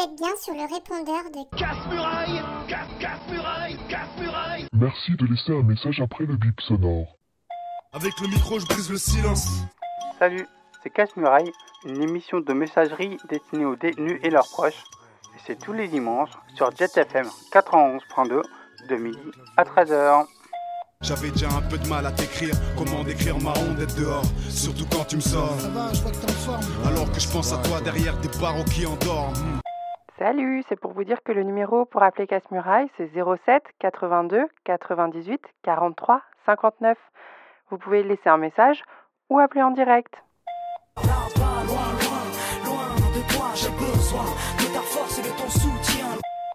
êtes bien sur le répondeur de Casse-muraille Casse, casse-muraille Casse-muraille Merci de laisser un message après le bip sonore. Avec le micro, je brise le silence. Salut, c'est Casse-Muraille, une émission de messagerie destinée aux détenus et leurs proches. Et c'est tous les dimanches sur Jet FM 91.2 de midi à 13h. J'avais déjà un peu de mal à t'écrire. Comment décrire ma honte d'être dehors Surtout quand tu me sors. Ça va, je vois que t'es en forme. Alors que je pense à toi derrière des barreaux qui endorment. Salut, c'est pour vous dire que le numéro pour appeler Casse-Muraille, c'est 07 82 98 43 59. Vous pouvez laisser un message ou appeler en direct.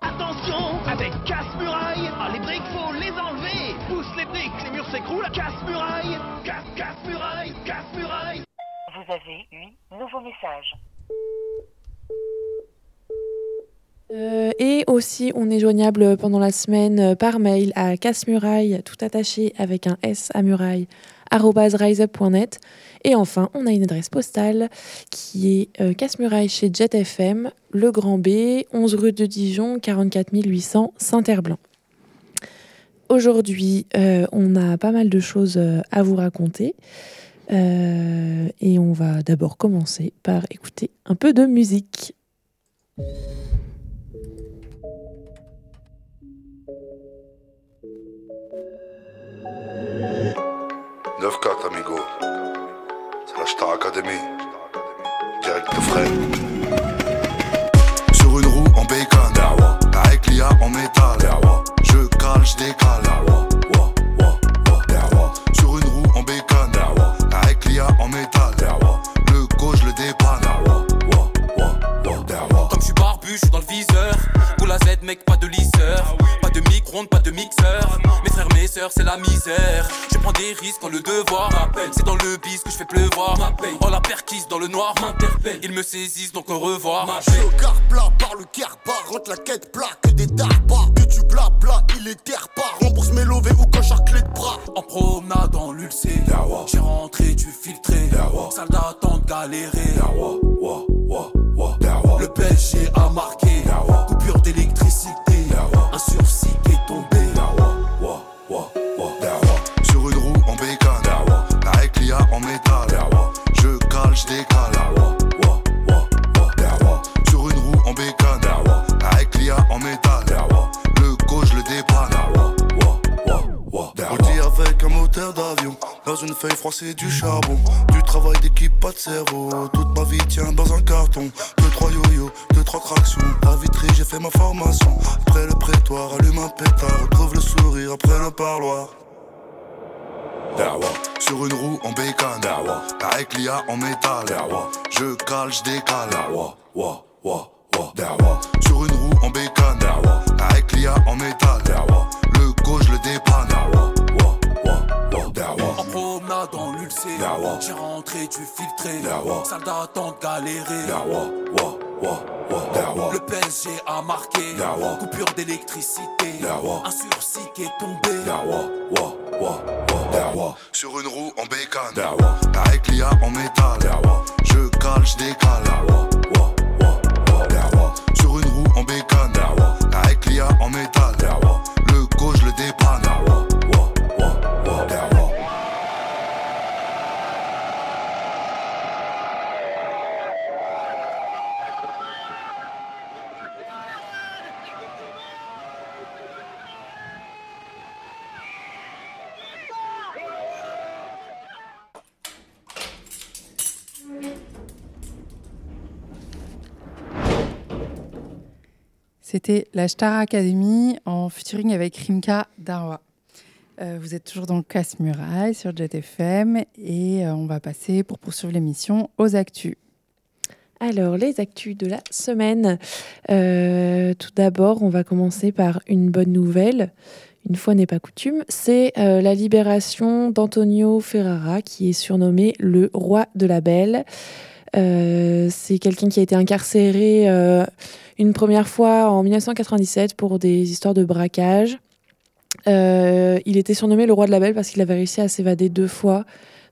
Attention Avec casse-muraille Ah, les briques, faut les enlever Pousse les briques, les murs s'écroulent Casse-muraille Casse, casse-muraille Casse-muraille Vous avez eu nouveau message. Euh, et aussi, on est joignable pendant la semaine euh, par mail à casse-muraille, tout attaché avec un S à muraille, riseup.net. Et enfin, on a une adresse postale qui est euh, casse-muraille chez Jet FM, Le Grand B, 11 rue de Dijon, 44 800 Saint-Herblanc. Aujourd'hui, on a pas mal de choses à vous raconter. Et on va d'abord commencer par écouter un peu de musique. 9-4 amigo. C'est la Star Academy. Direct de frais. Sur une roue en bacon. Avec l'IA en métal. Je cale, je décale. Sur une roue en bacon. Avec l'IA en métal. Le gauche le dépanne. Comme je suis barbu, je suis dans le viseur. Pour la Z, mec, pas de lisseur. Pas de micro-ondes, pas de mixeur. Sœurs, c'est la misère. Je prends des risques quand le devoir m'appelle. C'est dans le bis que je fais pleuvoir. Oh la perquise dans le noir m'interpelle. Ils me saisissent donc au revoir. Suis au car plat par le carpa, rentre la quête plat, que des darpas, que tu blabla, il est terre pas, rembourse mes lovés ou cochard clé de bras. En promenade dans l'ulcé. J'ai rentré, tu filtré. Salle d'attente galéré. Le PSG feuille froissée du charbon. Du travail d'équipe, pas de cerveau. Toute ma vie tient dans un carton. Deux, trois yo-yo, deux, trois tractions. À Vitry, j'ai fait ma formation. Après le prétoire, allume un pétard. Retrouve le sourire après le parloir. Sur une roue en bacon. Avec l'IA en métal. Je cale, je décale. Sur une roue en bacon. Avec l'IA en métal. Le gauche le dépanne. En promenade dans l'ulcé. J'ai rentré, tu filtré. Salle d'attente galéré. Le PSG a marqué. Coupure d'électricité. Un sursis qui est tombé. Sur une roue en bacon. Avec l'IA en métal. Je cale, je décale. Sur une roue en bacon. Avec l'IA en métal. Le gauche le dépanne. C'était la Star Academy en featuring avec Rimka Darwa. Euh, vous êtes toujours dans le Casse-Muraille sur Jet FM et euh, on va passer pour poursuivre l'émission aux actus. Alors, les actus de la semaine. Euh, tout d'abord, on va commencer par une bonne nouvelle. Une fois n'est pas coutume, c'est la libération d'Antonio Ferrara, qui est surnommé le roi de la belle. C'est quelqu'un qui a été incarcéré une première fois en 1997 pour des histoires de braquage. Euh, il était surnommé le roi de la belle parce qu'il avait réussi à s'évader deux fois,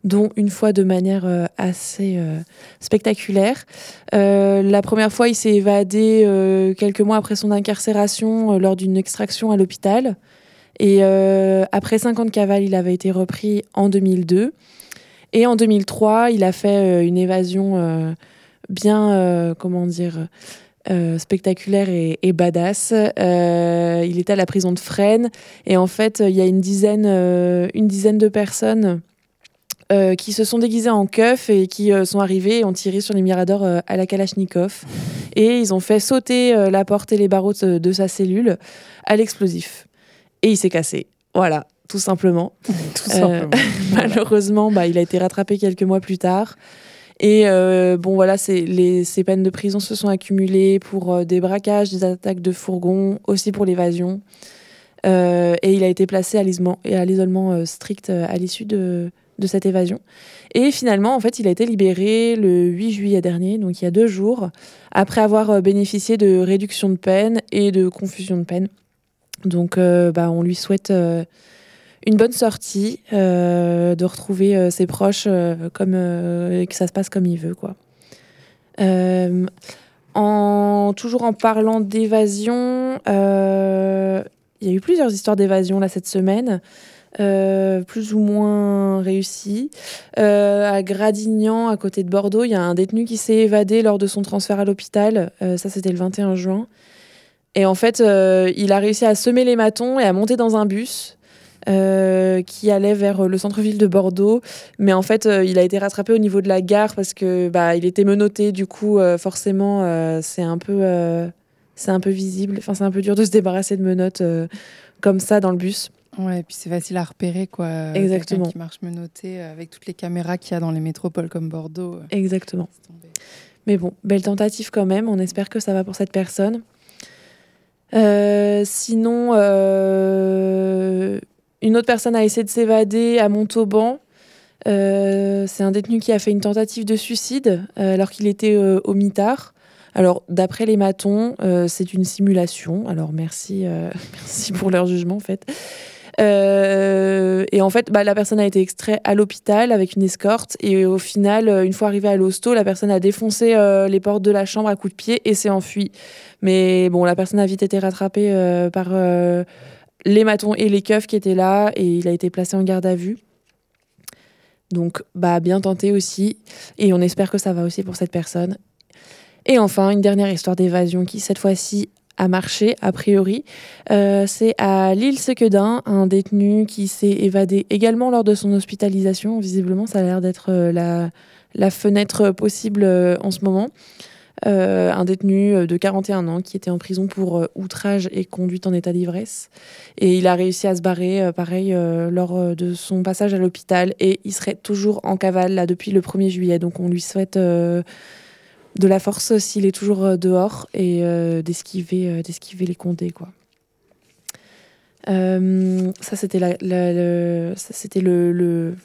dont une fois de manière euh, assez euh, spectaculaire. La première fois, il s'est évadé quelques mois après son incarcération lors d'une extraction à l'hôpital. Et après 50 cavales, il avait été repris en 2002. Et en 2003, il a fait une évasion bien, comment dire, euh, spectaculaire et, et badass. Euh, il était à la prison de Fresnes. Et en fait, il y a une dizaine, euh, une dizaine de personnes qui se sont déguisées en keufs et qui sont arrivées et ont tiré sur les miradors à la Kalachnikov. Et ils ont fait sauter la porte et les barreaux de, de sa cellule à l'explosif. Et il s'est cassé. Voilà, tout simplement. Tout Euh, simplement. malheureusement, bah, il a été rattrapé quelques mois plus tard. Et euh, bon, voilà, les, ces peines de prison se sont accumulées pour euh, des braquages, des attaques de fourgons, aussi pour l'évasion. Euh, et il a été placé à l'isolement euh, strict à l'issue de, de cette évasion. Et finalement, en fait, il a été libéré le 8 juillet dernier, donc il y a deux jours, après avoir bénéficié de réduction de peine et de confusion de peine. Donc, bah, on lui souhaite une bonne sortie, euh, de retrouver euh, ses proches euh, comme, et que ça se passe comme il veut. Quoi. En, toujours en parlant d'évasion, il y a eu plusieurs histoires d'évasion cette semaine. plus ou moins réussies. Euh, à Gradignan, à côté de Bordeaux, il y a un détenu qui s'est évadé lors de son transfert à l'hôpital. Ça, c'était le 21 juin. Et en fait, il a réussi à semer les matons et à monter dans un bus euh, qui allait vers le centre-ville de Bordeaux. Mais en fait, euh, il a été rattrapé au niveau de la gare parce que bah, il était menotté. Du coup, euh, forcément, c'est un peu, c'est un peu visible. Enfin, c'est un peu dur de se débarrasser de menottes comme ça dans le bus. Ouais, et puis c'est facile à repérer, quoi. Exactement. qui marche menotté avec toutes les caméras qu'il y a dans les métropoles comme Bordeaux. Exactement. Mais bon, belle tentative quand même. On espère que ça va pour cette personne. Sinon, une autre personne a essayé de s'évader à Montauban. Euh, c'est un détenu qui a fait une tentative de suicide euh, alors qu'il était euh, au mitard. Alors, d'après les matons, c'est une simulation. Alors, merci, merci pour leur jugement, en fait. Et en fait, bah, la personne a été extraite à l'hôpital avec une escorte. Et au final, une fois arrivée à l'hosto, la personne a défoncé les portes de la chambre à coups de pied et s'est enfuie. Mais bon, la personne a vite été rattrapée par les matons et les keufs qui étaient là et il a été placé en garde à vue. Donc, bah, bien tenté aussi. Et on espère que ça va aussi pour cette personne. Et enfin, une dernière histoire d'évasion qui, cette fois-ci, a marché, a priori. Euh, c'est à l'île Sequedin, un détenu qui s'est évadé également lors de son hospitalisation. Visiblement, ça a l'air d'être euh, la, la fenêtre possible euh, en ce moment. Euh, un détenu euh, de 41 ans qui était en prison pour euh, outrage et conduite en état d'ivresse. Et il a réussi à se barrer, pareil, lors de son passage à l'hôpital. Et il serait toujours en cavale, là, depuis le 1er juillet. Donc on lui souhaite de la force s'il est toujours dehors et d'esquiver d'esquiver les condés, quoi. Ça, c'était la, ça, c'était le-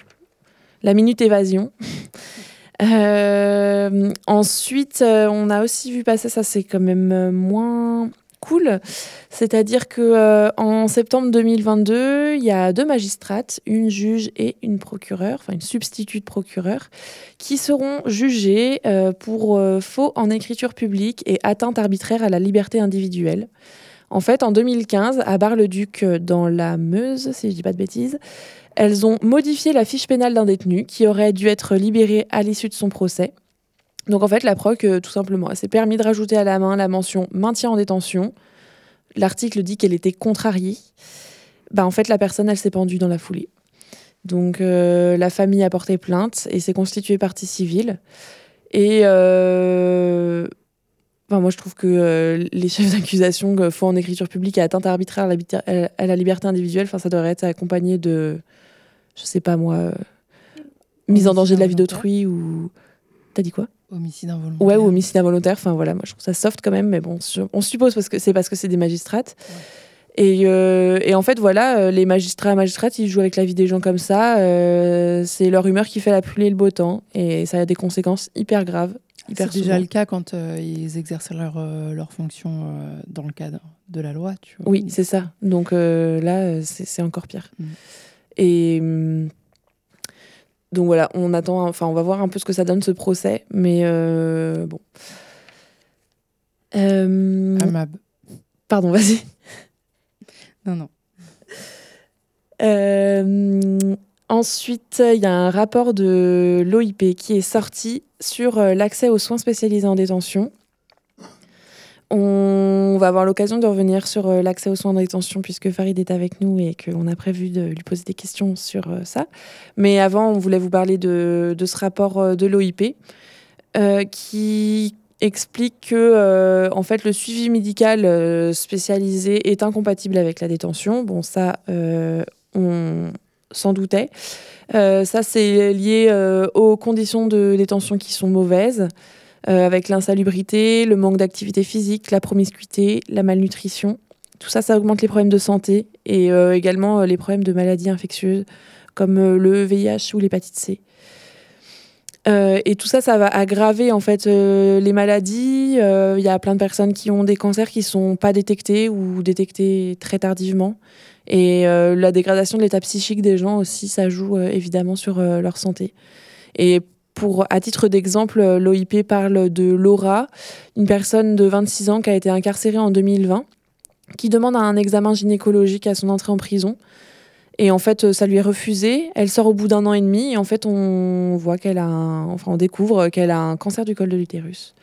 la minute évasion. Euh, ensuite, euh, on a aussi vu passer, ça c'est quand même euh, moins cool, c'est-à-dire que en septembre 2022, il y a deux magistrates, une juge et une procureure, enfin une substitute procureur, qui seront jugées pour faux en écriture publique et atteinte arbitraire à la liberté individuelle. En fait, en 2015, à Bar-le-Duc, dans la Meuse, si je dis pas de bêtises, elles ont modifié la fiche pénale d'un détenu qui aurait dû être libéré à l'issue de son procès. Donc en fait, la proc, tout simplement, s'est permis de rajouter à la main la mention maintien en détention. L'article dit qu'elle était contrariée. Bah, en fait, la personne, elle s'est pendue dans la foulée. Donc euh, la famille a porté plainte et s'est constituée partie civile. Et euh, enfin, moi, je trouve que euh, les chefs d'accusation font en écriture publique et atteinte arbitraire à à la liberté individuelle, enfin, ça devrait être accompagné de, je sais pas moi, euh, mise en danger de la vie d'autrui ou. T'as dit quoi? Homicide involontaire. Ouais, ou homicide involontaire. Enfin voilà, moi je trouve ça soft quand même, mais bon, on suppose parce que c'est parce que c'est des magistrates. Et, euh, et en fait, voilà, euh, les magistrats et magistrates, ils jouent avec la vie des gens comme ça. euh, c'est leur humeur qui fait la pluie et le beau temps. Et ça a des conséquences hyper graves. C'est déjà le cas quand euh, ils exercent leur, euh, leur fonction euh, dans le cadre de la loi. Tu vois. Oui, c'est ça. Donc là, c'est c'est encore pire. Mm. Et hum, donc voilà, on attend, enfin, on va voir un peu ce que ça donne ce procès, mais euh, bon. Euh, Amab. pardon, vas-y. Non, non. Euh, ensuite, il y a un rapport de l'OIP qui est sorti sur l'accès aux soins spécialisés en détention. On va avoir l'occasion de revenir sur euh, l'accès aux soins en détention puisque Farid est avec nous et qu'on a prévu de lui poser des questions sur euh, ça. Mais avant, on voulait vous parler de, de ce rapport euh, de l'OIP qui explique que en fait le suivi médical spécialisé est incompatible avec la détention. Bon, ça, on s'en doutait. Ça, c'est lié aux conditions de détention qui sont mauvaises, euh, avec l'insalubrité, le manque d'activité physique, la promiscuité, la malnutrition. Tout ça, ça augmente les problèmes de santé et euh, également euh, les problèmes de maladies infectieuses comme le VIH ou l'hépatite C. Et tout ça, ça va aggraver en fait les maladies. Il y a plein de personnes qui ont des cancers qui sont pas détectés ou détectés très tardivement. Et la dégradation de l'état psychique des gens aussi, ça joue évidemment sur leur santé. Et pour, à titre d'exemple, euh, l'OIP parle de Laura, une personne de 26 ans qui a été incarcérée en 2020, qui demande un examen gynécologique à son entrée en prison. Et en fait, euh, ça lui est refusé. Elle sort au bout d'un an et demi. Et en fait, on voit qu'elle a enfin, on découvre qu'elle a un cancer du col de l'utérus.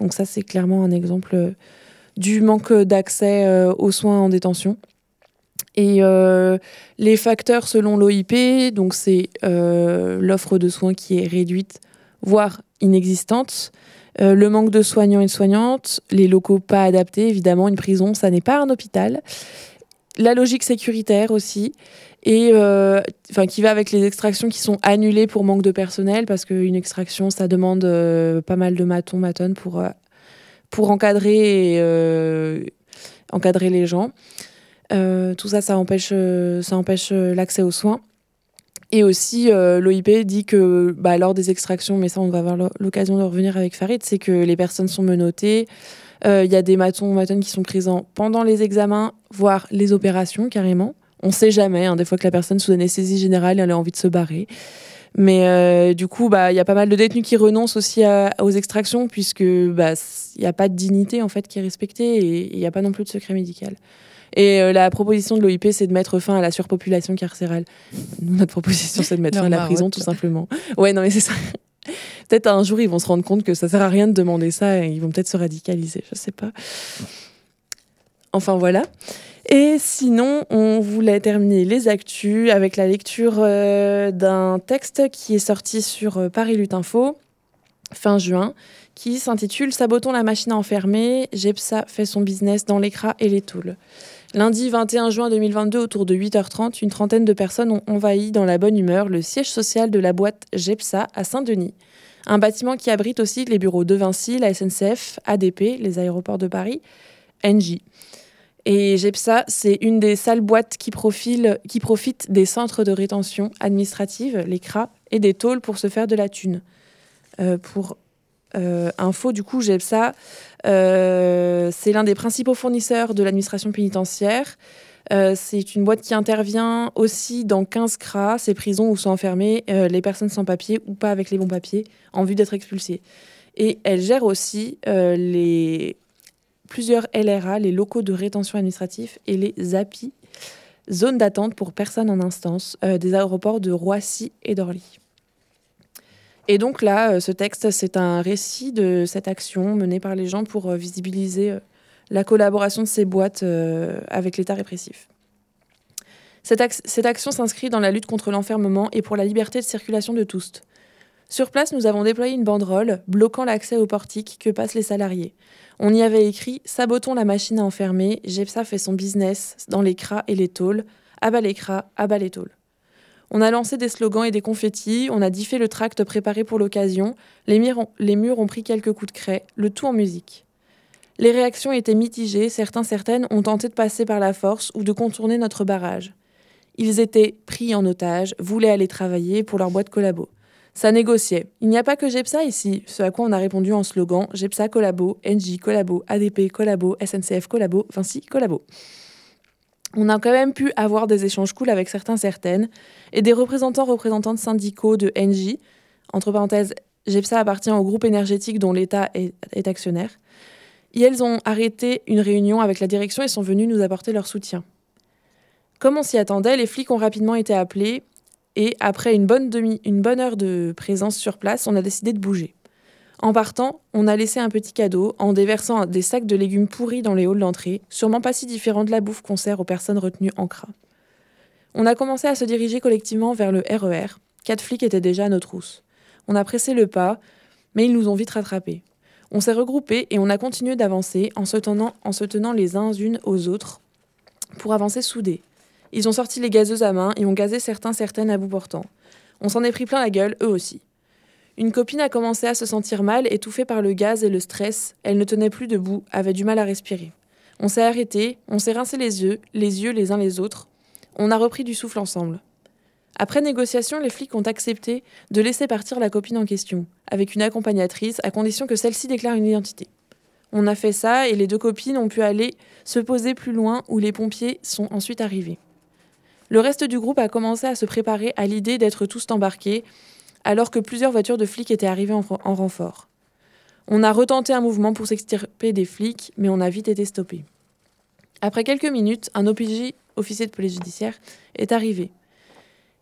Donc ça, c'est clairement un exemple euh, du manque d'accès aux soins en détention. Et euh, les facteurs selon l'OIP, donc c'est euh, l'offre de soins qui est réduite, voire inexistante, euh, le manque de soignants et de soignantes, les locaux pas adaptés, évidemment, une prison, ça n'est pas un hôpital, la logique sécuritaire aussi, et enfin qui va avec les extractions qui sont annulées pour manque de personnel, parce qu'une extraction, ça demande pas mal de matons, matonnes pour, pour encadrer, encadrer les gens. Euh, tout ça, ça empêche, euh, ça empêche euh, l'accès aux soins. Et aussi, l'OIP dit que bah, lors des extractions, mais ça, on va avoir l'o- l'occasion de revenir avec Farid, c'est que les personnes sont menottées. Il y a des matons ou matones qui sont présents pendant les examens, voire les opérations carrément. On sait jamais, hein, des fois que la personne sous anesthésie générale, elle a envie de se barrer. Mais du coup, bah, il y a pas mal de détenus qui renoncent aussi aux extractions, puisque bah, il n'y a pas de dignité en fait qui est respectée et il n'y a pas non plus de secret médical. Et euh, la proposition de l'OIP, c'est de mettre fin à la surpopulation carcérale. Nous, notre proposition, c'est de mettre fin à la prison, tout simplement. Ouais, non, mais c'est ça. Peut-être un jour, ils vont se rendre compte que ça sert à rien de demander ça et ils vont peut-être se radicaliser, je sais pas. Enfin, voilà. Et sinon, on voulait terminer les actus avec la lecture euh, d'un texte qui est sorti sur euh, Paris Lutte Info fin juin, qui s'intitule Sabotons la machine à enfermer, Gepsa fait son business dans l'écras et les tôles. Lundi 21 juin 2022, autour de 8h30, une trentaine de personnes ont envahi dans la bonne humeur le siège social de la boîte Gepsa à Saint-Denis. Un bâtiment qui abrite aussi les bureaux de Vinci, la SNCF, ADP, les aéroports de Paris, NJ. Et GEPSA, c'est une des sales boîtes qui, profile, qui profitent des centres de rétention administrative, les CRA, et des tôles pour se faire de la thune. Euh, pour info, du coup, GEPSA, euh, c'est l'un des principaux fournisseurs de l'administration pénitentiaire. Euh, c'est une boîte qui intervient aussi dans 15 CRA, ces prisons où sont enfermées euh, les personnes sans papier ou pas avec les bons papiers en vue d'être expulsées. Et elle gère aussi euh, les plusieurs LRA, les locaux de rétention administratif, et les API, zones d'attente pour personnes en instance, euh, des aéroports de Roissy et d'Orly. Et donc là, euh, ce texte, c'est un récit de cette action menée par les gens pour euh, visibiliser euh, la collaboration de ces boîtes avec l'État répressif. Cette, ac- cette action s'inscrit dans la lutte contre l'enfermement et pour la liberté de circulation de tous. Sur place, nous avons déployé une banderole bloquant l'accès au portique que passent les salariés. On y avait écrit Sabotons la machine à enfermer, Gepsa fait son business dans les cras et les tôles, abat les cras, abat les tôles. On a lancé des slogans et des confettis, on a diffé le tract préparé pour l'occasion, les murs, ont, pris quelques coups de craie, le tout en musique. Les réactions étaient mitigées, certains, certaines ont tenté de passer par la force ou de contourner notre barrage. Ils étaient pris en otage, voulaient aller travailler pour leur boîte collabo. Ça négociait. Il n'y a pas que GEPSA ici, ce à quoi on a répondu en slogan GEPSA collabo, NJ collabo, ADP collabo, SNCF collabo, Vinci collabo. On a quand même pu avoir des échanges cool avec certains, certaines, et des représentants, représentantes syndicaux de NJ, entre parenthèses, GEPSA appartient au groupe énergétique dont l'État est, est actionnaire, et elles ont arrêté une réunion avec la direction et sont venues nous apporter leur soutien. Comme on s'y attendait, les flics ont rapidement été appelés et après une bonne, demi, une bonne heure de présence sur place, on a décidé de bouger. En partant, on a laissé un petit cadeau en déversant des sacs de légumes pourris dans les halls d'entrée, sûrement pas si différents de la bouffe qu'on sert aux personnes retenues en CRA. On a commencé à se diriger collectivement vers le RER. Quatre flics étaient déjà à nos trousses. On a pressé le pas, mais ils nous ont vite rattrapés. On s'est regroupés et on a continué d'avancer en se tenant, en se les uns unes aux autres pour avancer soudés. Ils ont sorti les gazeuses à main et ont gazé certains certaines à bout portant. On s'en est pris plein la gueule, eux aussi. Une copine a commencé à se sentir mal, étouffée par le gaz et le stress. Elle ne tenait plus debout, avait du mal à respirer. On s'est arrêté, on s'est rincé les yeux, les yeux les uns les autres. On a repris du souffle ensemble. Après négociation, les flics ont accepté de laisser partir la copine en question, avec une accompagnatrice, à condition que celle-ci déclare une identité. On a fait ça et les deux copines ont pu aller se poser plus loin où les pompiers sont ensuite arrivés. Le reste du groupe a commencé à se préparer à l'idée d'être tous embarqués, alors que plusieurs voitures de flics étaient arrivées en, en renfort. On a retenté un mouvement pour s'extirper des flics, mais on a vite été stoppé. Après quelques minutes, un OPJ, officier de police judiciaire, est arrivé.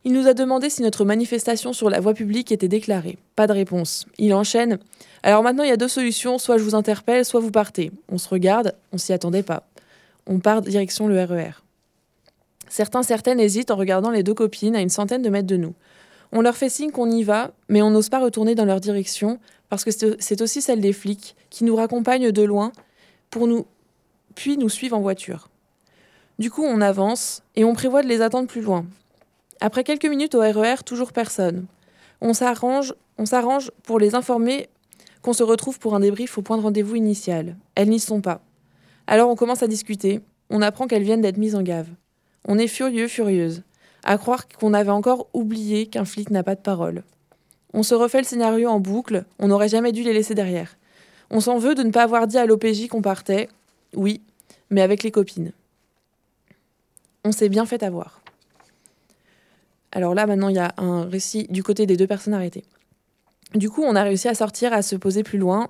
Il nous a demandé si notre manifestation sur la voie publique était déclarée. Pas de réponse. Il enchaîne. Alors maintenant, il y a deux solutions. Soit je vous interpelle, soit vous partez. On se regarde, on s'y attendait pas. On part direction le RER. Certains, certaines hésitent en regardant les deux copines à une centaine de mètres de nous. On leur fait signe qu'on y va, mais on n'ose pas retourner dans leur direction, parce que c'est aussi celle des flics, qui nous raccompagnent de loin, pour nous, puis nous suivent en voiture. Du coup, on avance, et on prévoit de les attendre plus loin. Après quelques minutes au RER, toujours personne. On s'arrange, on s'arrange pour les informer qu'on se retrouve pour un débrief au point de rendez-vous initial. Elles n'y sont pas. Alors on commence à discuter. On apprend qu'elles viennent d'être mises en gave. On est furieux, furieuse, à croire qu'on avait encore oublié qu'un flic n'a pas de parole. On se refait le scénario en boucle, on n'aurait jamais dû les laisser derrière. On s'en veut de ne pas avoir dit à l'OPJ qu'on partait, oui, mais avec les copines. On s'est bien fait avoir. Alors là, maintenant, il y a un récit du côté des deux personnes arrêtées. Du coup, on a réussi à sortir, à se poser plus loin,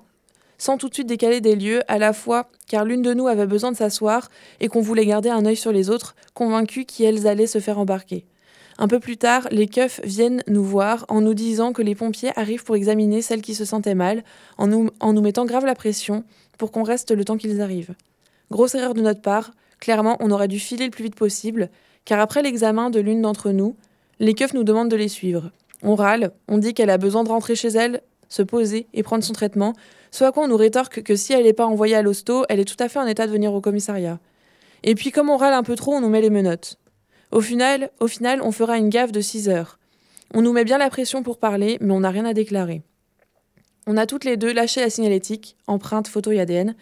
sans tout de suite décaler des lieux, à la fois car l'une de nous avait besoin de s'asseoir et qu'on voulait garder un œil sur les autres, convaincus qu'elles allaient se faire embarquer. Un peu plus tard, les keufs viennent nous voir en nous disant que les pompiers arrivent pour examiner celles qui se sentaient mal, en nous, en nous mettant grave la pression pour qu'on reste le temps qu'ils arrivent. Grosse erreur de notre part, clairement on aurait dû filer le plus vite possible, car après l'examen de l'une d'entre nous, les keufs nous demandent de les suivre. On râle, on dit qu'elle a besoin de rentrer chez elle, se poser et prendre son traitement, soit à quoi on nous rétorque que si elle n'est pas envoyée à l'hosto, elle est tout à fait en état de venir au commissariat. Et puis comme on râle un peu trop, on nous met les menottes. Au final, au final, on fera une gaffe de 6 heures. On nous met bien la pression pour parler, mais on n'a rien à déclarer. On a toutes les deux lâché la signalétique, empreinte, photo et ADN,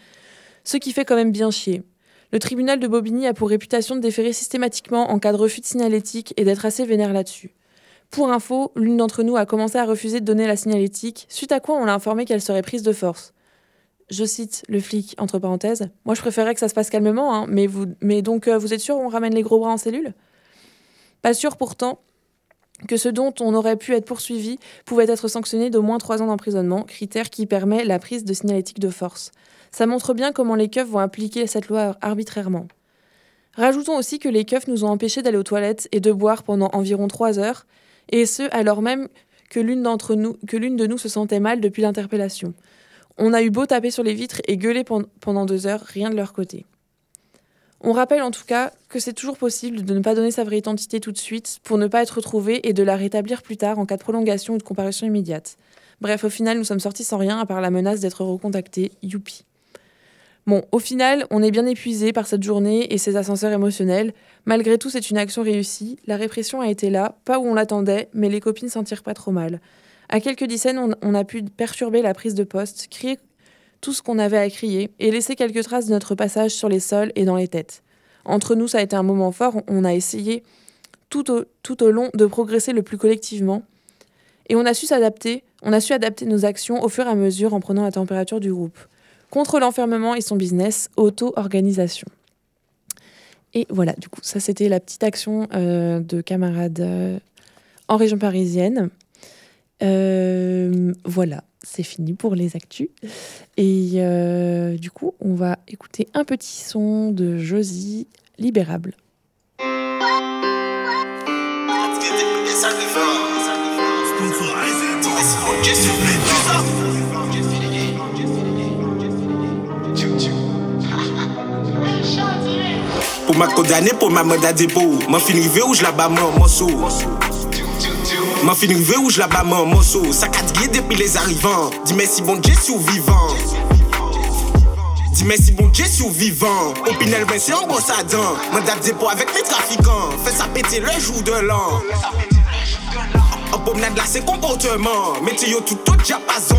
ce qui fait quand même bien chier. Le tribunal de Bobigny a pour réputation de déférer systématiquement en cas de refus de signalétique et d'être assez vénère là-dessus. Pour info, l'une d'entre nous a commencé à refuser de donner la signalétique, suite à quoi on l'a informé qu'elle serait prise de force. Je cite le flic, entre parenthèses. Moi, je préférerais que ça se passe calmement, hein, mais, vous, mais donc, euh, vous êtes sûr on ramène les gros bras en cellule? Pas sûr pourtant que ce dont on aurait pu être poursuivi pouvait être sanctionné d'au moins trois ans d'emprisonnement, critère qui permet la prise de signalétique de force. Ça montre bien comment les keufs vont appliquer cette loi arbitrairement. Rajoutons aussi que les keufs nous ont empêchés d'aller aux toilettes et de boire pendant environ trois heures, et ce alors même que l'une de nous se sentait mal depuis l'interpellation. On a eu beau taper sur les vitres et gueuler pendant deux heures, rien de leur côté. On rappelle en tout cas que c'est toujours possible de ne pas donner sa vraie identité tout de suite pour ne pas être retrouvé et de la rétablir plus tard en cas de prolongation ou de comparution immédiate. Bref, au final, nous sommes sortis sans rien à part la menace d'être recontactés. Youpi. Bon, au final, on est bien épuisé par cette journée et ces ascenseurs émotionnels. Malgré tout, c'est une action réussie. La répression a été là, pas où on l'attendait, mais les copines s'en tirent pas trop mal. À quelques dizaines, on, on, a pu perturber la prise de poste, crier tout ce qu'on avait à crier et laisser quelques traces de notre passage sur les sols et dans les têtes. Entre nous, ça a été un moment fort. On a essayé tout au, tout au long de progresser le plus collectivement. Et on a su s'adapter, on a su adapter nos actions au fur et à mesure en prenant la température du groupe. Contre l'enfermement et son business, auto-organisation. Et voilà, du coup, ça c'était la petite action euh, de camarades euh, en région parisienne. Euh, voilà, c'est fini pour les actus. Et euh, du coup, on va écouter un petit son de Josie, Libérable. Pour ma condamné, pour ma à dépôt. M'en fin rivé où je la bats en morceau. M'en fin rivé où je la bats en morceau. Ça quatre depuis les arrivants. Dis merci bon Dieu si vivant. Dis merci bon Dieu si vivant. Au Pinel, ben c'est un gros sadin. Mandat de dépôt avec les trafiquants. Fais ça péter le jour de l'an. En promenade là c'est comportement. Météo tout au diapason.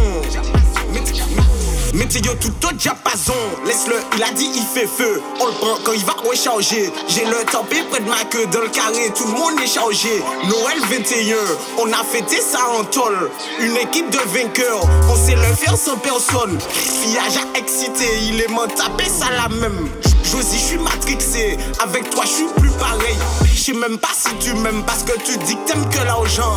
Météo tout au diapason. Laisse-le, il a dit il fait feu. On le prend quand il va recharger. J'ai le tempé près de ma queue dans le carré. Tout le monde est chargé. Noël 21, on a fêté ça en tôle. Une équipe de vainqueurs. On sait le faire sans personne. Fillage a excité, il est m'en tapé ça la même. Josie, je suis matrixé. Avec toi, je suis plus pareil. Je sais même pas si tu m'aimes parce que tu dis que t'aimes que l'argent.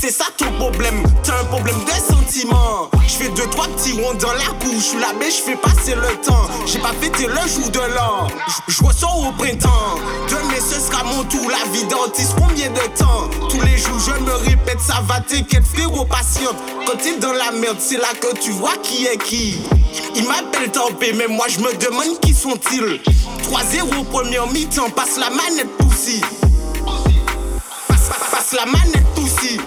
C'est ça ton problème, t'as un problème de sentiment. Je fais deux, trois petits ronds dans la couche. Je là, mais je fais passer le temps. J'ai pas fêté le jour de l'an. Je ressors au printemps. Demain, ce sera mon tour. La vie d'artiste, combien de temps? Tous les jours, je me répète, ça va t'inquiète, frérot, patiente. Quand t'es dans la merde, c'est là que tu vois qui est qui. Il m'appelle Tempé, mais moi je me demande qui sont-ils 3-0 première mi-temps, passe la manette poussi. Passe, passe, passe la manette poussi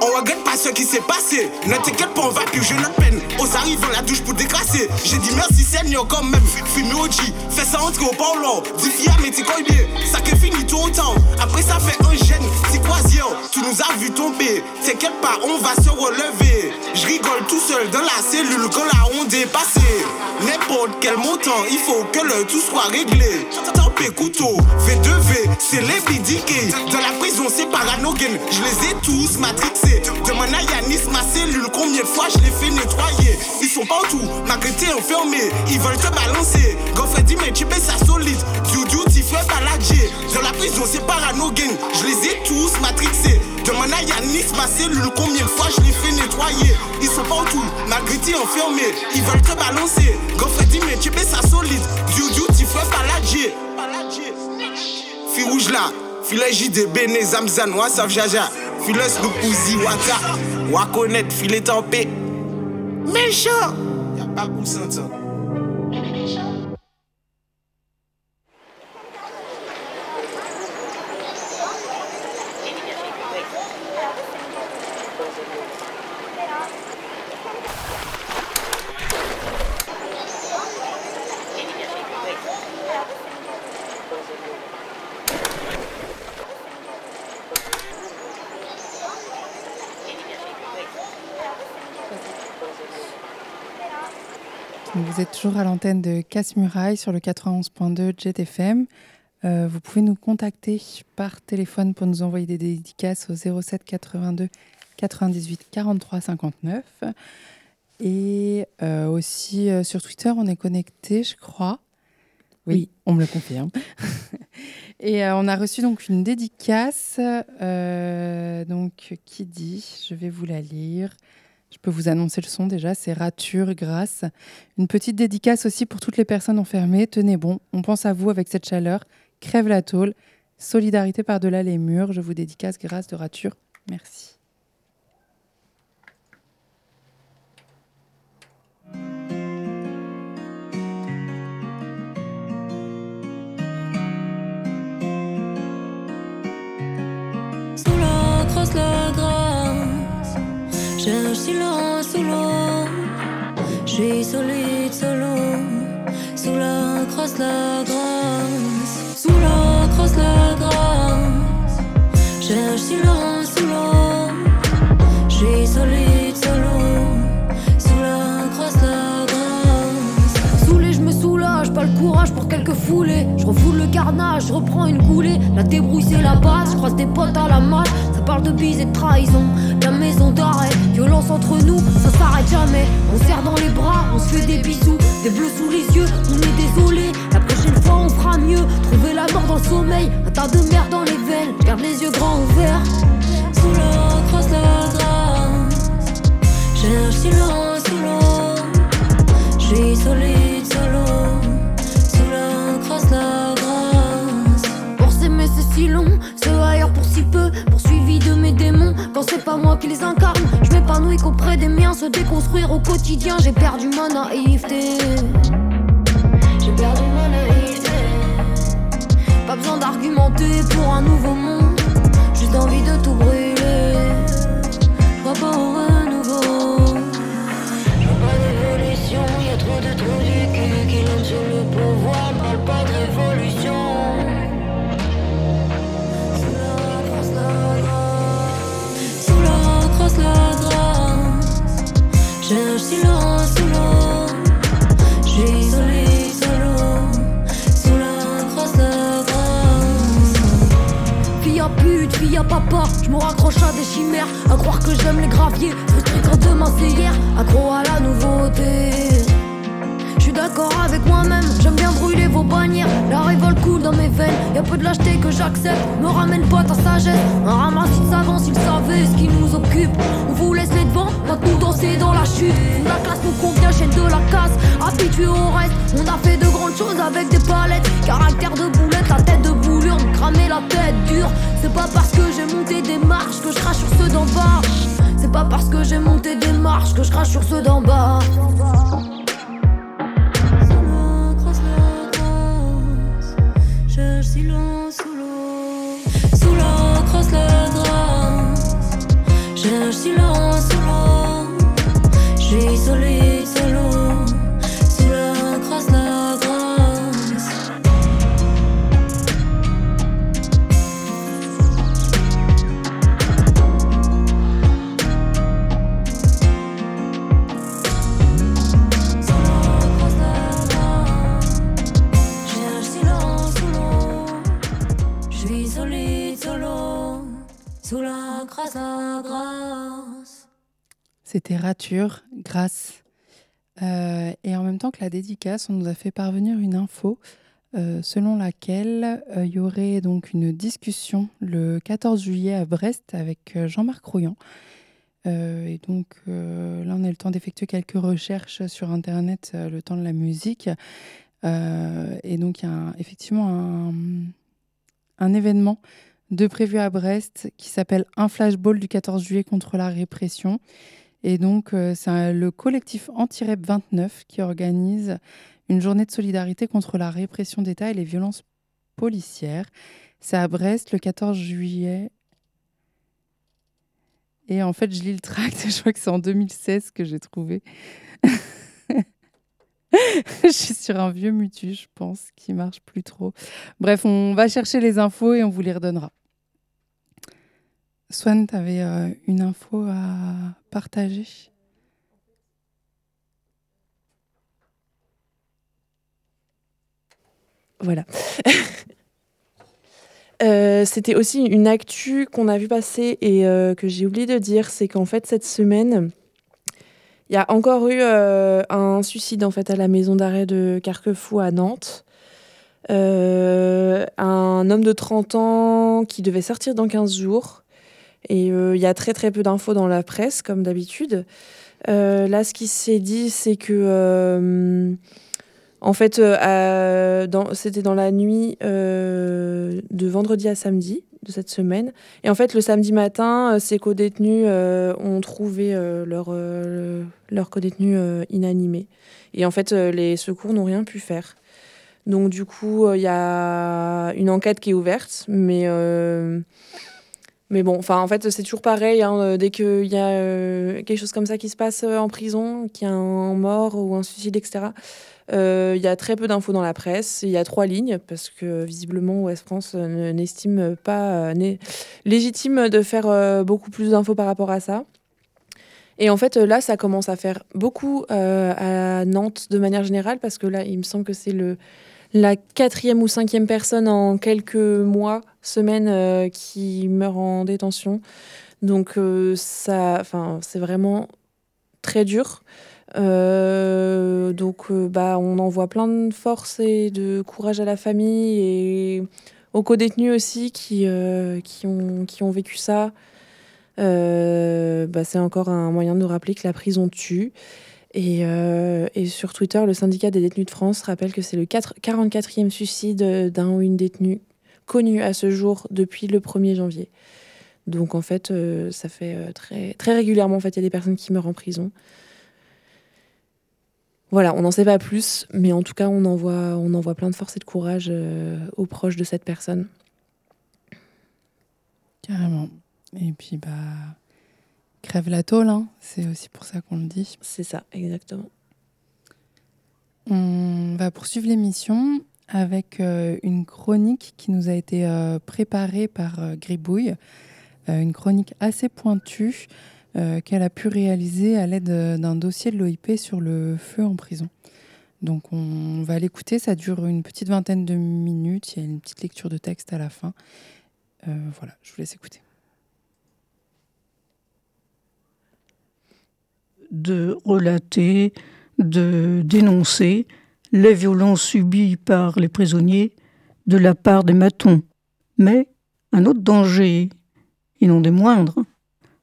on regrette pas ce qui s'est passé. Ne t'inquiète pas, on va purger notre peine. Aux arrive dans la douche pour décrasser. J'ai dit merci Seigneur quand même. Fini OG, fais ça entrer au parlant. Dis fia, mais t'es bien. Ça qui finit tout autant. Après ça fait un gène, c'est croisière. Tu nous as vu tomber. T'inquiète pas, on va se relever. Je rigole tout seul dans la cellule quand la onde est passée. N'importe quel montant, il faut que le tout soit réglé. Tempé couteau, V2V, c'est les. Dans la prison, c'est paranogène. Je les ai tous matrixés. Demande à Yanis, ma cellule, combien de fois je l'ai fait nettoyer? Ils sont partout, malgré t'es enfermé, ils veulent te balancer. Goffre dit, mais tu payes ça solide. Du duty, fais baladjer. Dans la prison, c'est paranogène. Je les ai tous matrixés. Demande à Yanis, ma cellule, combien de fois je l'ai fait nettoyer? Ils sont partout, malgré t'es enfermé, ils veulent te balancer. Goffre dit, mais tu payes ça solide. Du duty, fais baladjer. Fille rouge là, filet JDB, Nezamzan, Wassaf Jaja. Filet Snoop Uzi, Wata. Wakonet, filet tempé. Méchant! Y'a pas pour s'entendre. Vous êtes toujours à l'antenne de Casse-Muraille sur le 91.2 JetFM. Euh, vous pouvez nous contacter par téléphone pour nous envoyer des dédicaces au 07 82 98 43 59. Et euh, aussi euh, sur Twitter, on est connecté, je crois. Oui, oui. on me le confirme. Et euh, on a reçu donc une dédicace donc, qui dit, je vais vous la lire. Je peux vous annoncer le son déjà, c'est Rature Grâce. Une petite dédicace aussi pour toutes les personnes enfermées. Tenez bon, on pense à vous avec cette chaleur. Crève la tôle. Solidarité par-delà les murs. Je vous dédicace Grâce de Rature. Merci. J'ai solide solo. Sous la grâce, la grâce. Sous la grâce, la grâce. Un silence sous l'eau. J'ai solide solo. Sous la grâce, la grâce. Saoulé, je me soulage, pas le courage pour quelques foulées. Je refoule le carnage, je reprends une coulée. La débrouille, c'est la base. Je croise des potes à la malle. Parle de bise et de trahison. La maison d'arrêt, violence entre nous, ça s'arrête jamais. On serre dans les bras, on se fait des bisous, des bleus sous les yeux, on est désolé. La prochaine fois on fera mieux. Trouver la mort dans le sommeil, un tas de merde dans les veines. Garde les yeux grands ouverts. Sous l'eau, croise la grâce. Cherche silence sous solide solo. C'est pas moi qui les incarne, je m'épanouis qu'auprès des miens, se déconstruire au quotidien. J'ai perdu ma naïveté. J'ai perdu ma naïveté. Pas besoin d'argumenter pour un nouveau monde, juste envie de tout brûler. Je vois pas au renouveau. Je veux pas d'évolution, y'a trop de trous silence sous l'eau. J'suis solide solo, sous la crosse grâce. Fille à pute, fille à papa, je me raccroche à des chimères, à croire que j'aime les graviers, frustré quand demain c'est hier, accro à la nouveauté. D'accord avec moi-même, j'aime bien brûler vos bannières, la révolte coule dans mes veines, y a peu de lâcheté que j'accepte, me ramène pas ta sagesse, un ramassis de savants s'ils savaient ce qui nous occupe. On vous laisse les devants, maintenant danser dans la chute. La classe nous convient, chaîne de la casse, habitué au reste, on a fait de grandes choses avec des palettes, caractère de boulette, la tête de boulure, me cramer la tête dure. C'est pas parce que j'ai monté des marches que je crache sur ceux d'en bas. C'est pas parce que j'ai monté des marches que je crache sur ceux d'en bas. Cherche silence C'était Rature, grâce. Euh, et en même temps que la dédicace, on nous a fait parvenir une info euh, selon laquelle euh, il y aurait donc une discussion le 14 juillet à Brest avec Jean-Marc Rouillant. Et donc là, on a le temps d'effectuer quelques recherches sur Internet, le temps de la musique. Et donc, il y a effectivement un, un événement de prévu à Brest qui s'appelle Un flashball du 14 juillet contre la répression. Et donc, euh, c'est le collectif Anti-Rep 29 qui organise une journée de solidarité contre la répression d'État et les violences policières. C'est à Brest le 14 juillet. Et en fait, je lis le tract, je crois que c'est en 2016 que j'ai trouvé. je suis sur un vieux mutu, je pense, qui marche plus trop. Bref, on va chercher les infos et on vous les redonnera. Swan, tu avais une info à partager Voilà. Euh, C'était aussi une actu qu'on a vu passer et euh, que j'ai oublié de dire, c'est qu'en fait cette semaine, il y a encore eu euh, un suicide en fait à la maison d'arrêt de Carquefou à Nantes. Un homme de 30 ans qui devait sortir dans 15 jours. Et euh, il y a très très peu d'infos dans la presse, comme d'habitude. Euh, là, ce qui s'est dit, c'est que euh, en fait, c'était dans la nuit de vendredi à samedi de cette semaine. Et en fait, le samedi matin, ces codétenus ont trouvé leur, leur codétenu inanimé. Et en fait, les secours n'ont rien pu faire. Donc, du coup, il y a une enquête qui est ouverte, mais. Mais bon, enfin, en fait, c'est toujours pareil. hein, euh, dès qu'il y a euh, quelque chose comme ça qui se passe euh, en prison, qu'il y a un mort ou un suicide, etc., il y a très peu d'infos dans la presse. Il y a trois lignes parce que visiblement, Ouest France ne- n'estime pas légitime de faire beaucoup plus d'infos par rapport à ça. Et en fait, là, ça commence à faire beaucoup à Nantes de manière générale parce que là, il me semble que c'est le la quatrième ou cinquième personne en quelques mois, semaines qui meurt en détention. Donc ça, enfin, c'est vraiment très dur. donc bah, on envoie plein de force et de courage à la famille et aux co-détenus aussi qui, qui, ont, qui ont vécu ça. bah, c'est encore un moyen de rappeler que la prison tue euh, et, sur Twitter, le syndicat des détenus de France rappelle que c'est le 44e suicide d'un ou une détenue connu à ce jour depuis le 1er janvier. Donc en fait, euh, ça fait euh, très, très régulièrement, en fait, il y a des personnes qui meurent en prison. Voilà, on n'en sait pas plus, mais en tout cas, on envoie, on envoie plein de force et de courage aux proches de cette personne. Carrément. Et puis, bah, crève la tôle, hein. c'est aussi pour ça qu'on le dit. C'est ça, exactement. On va poursuivre l'émission avec euh, une chronique qui nous a été euh, préparée par euh, Gribouille, une chronique assez pointue qu'elle a pu réaliser à l'aide d'un dossier de l'OIP sur le feu en prison. Donc on va l'écouter, ça dure une petite vingtaine de minutes, il y a une petite lecture de texte à la fin. voilà, je vous laisse écouter. De relater, de dénoncer les violences subies par les prisonniers de la part des matons. Mais un autre danger, et non des moindres,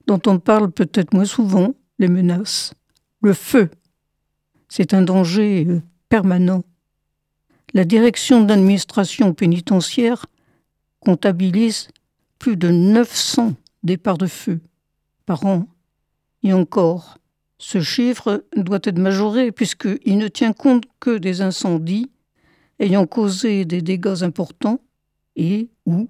dont on parle peut-être moins souvent, les menaces. Le feu. C'est un danger euh, permanent. La direction d'administration pénitentiaire comptabilise plus de 900 départs de feu par an. Et encore, ce chiffre doit être majoré puisqu'il ne tient compte que des incendies ayant causé des dégâts importants et ou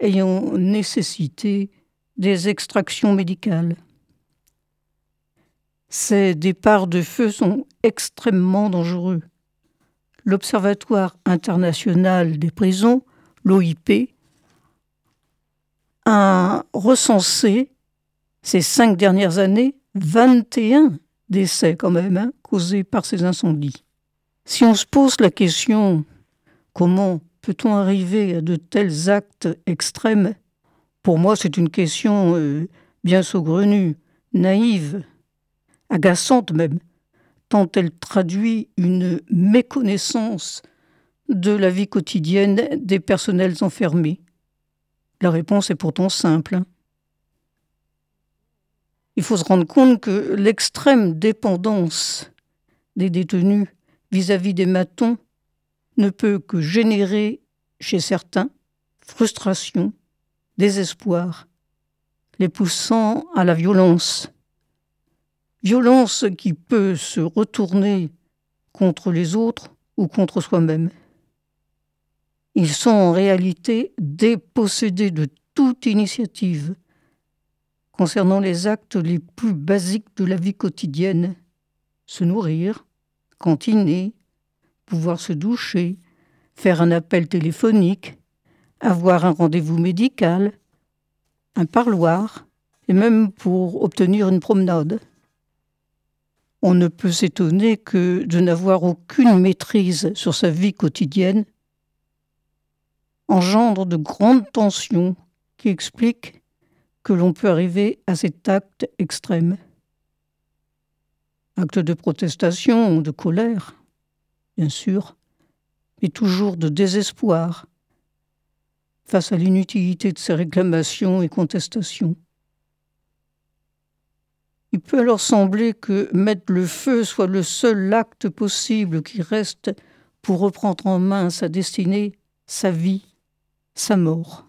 ayant nécessité des extractions médicales. Ces départs de feu sont extrêmement dangereux. L'Observatoire international des prisons, l'OIP, a recensé ces cinq dernières années 21 décès quand même hein, causés par ces incendies. Si on se pose la question comment peut-on arriver à de tels actes extrêmes, pour moi c'est une question euh, bien saugrenue, naïve, agaçante même, tant elle traduit une méconnaissance de la vie quotidienne des personnels enfermés. La réponse est pourtant simple. Il faut se rendre compte que l'extrême dépendance des détenus vis-à-vis des matons ne peut que générer chez certains frustration, désespoir, les poussant à la violence. Violence qui peut se retourner contre les autres ou contre soi-même. Ils sont en réalité dépossédés de toute initiative, concernant les actes les plus basiques de la vie quotidienne. Se nourrir, cantiner, pouvoir se doucher, faire un appel téléphonique, avoir un rendez-vous médical, un parloir, et même pour obtenir une promenade. On ne peut s'étonner que de n'avoir aucune maîtrise sur sa vie quotidienne engendre de grandes tensions qui expliquent que l'on peut arriver à cet acte extrême. Acte de protestation, de colère, bien sûr, mais toujours de désespoir face à l'inutilité de ces réclamations et contestations. Il peut alors sembler que mettre le feu soit le seul acte possible qui reste pour reprendre en main sa destinée, sa vie, sa mort.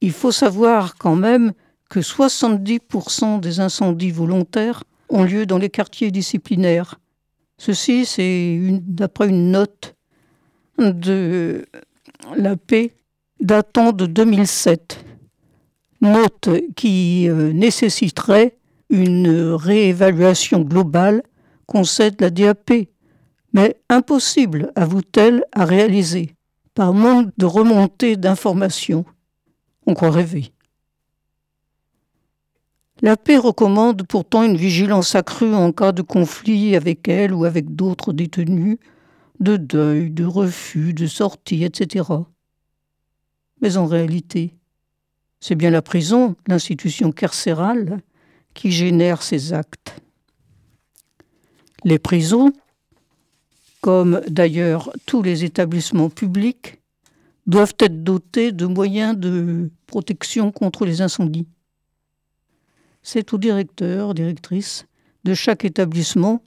Il faut savoir quand même que 70% des incendies volontaires ont lieu dans les quartiers disciplinaires. Ceci, c'est d'après une note de la paix datant de 2007. Note qui euh, nécessiterait une réévaluation globale, concède la DAP, mais impossible, avoue-t-elle, à réaliser, par manque de remontée d'informations on croit rêver. La paix recommande pourtant une vigilance accrue en cas de conflit avec elle ou avec d'autres détenus, de deuil, de refus, de sortie, etc. Mais en réalité, c'est bien la prison, l'institution carcérale, qui génère ces actes. Les prisons, comme d'ailleurs tous les établissements publics, doivent être dotés de moyens de protection contre les incendies. C'est au directeur, directrice de chaque établissement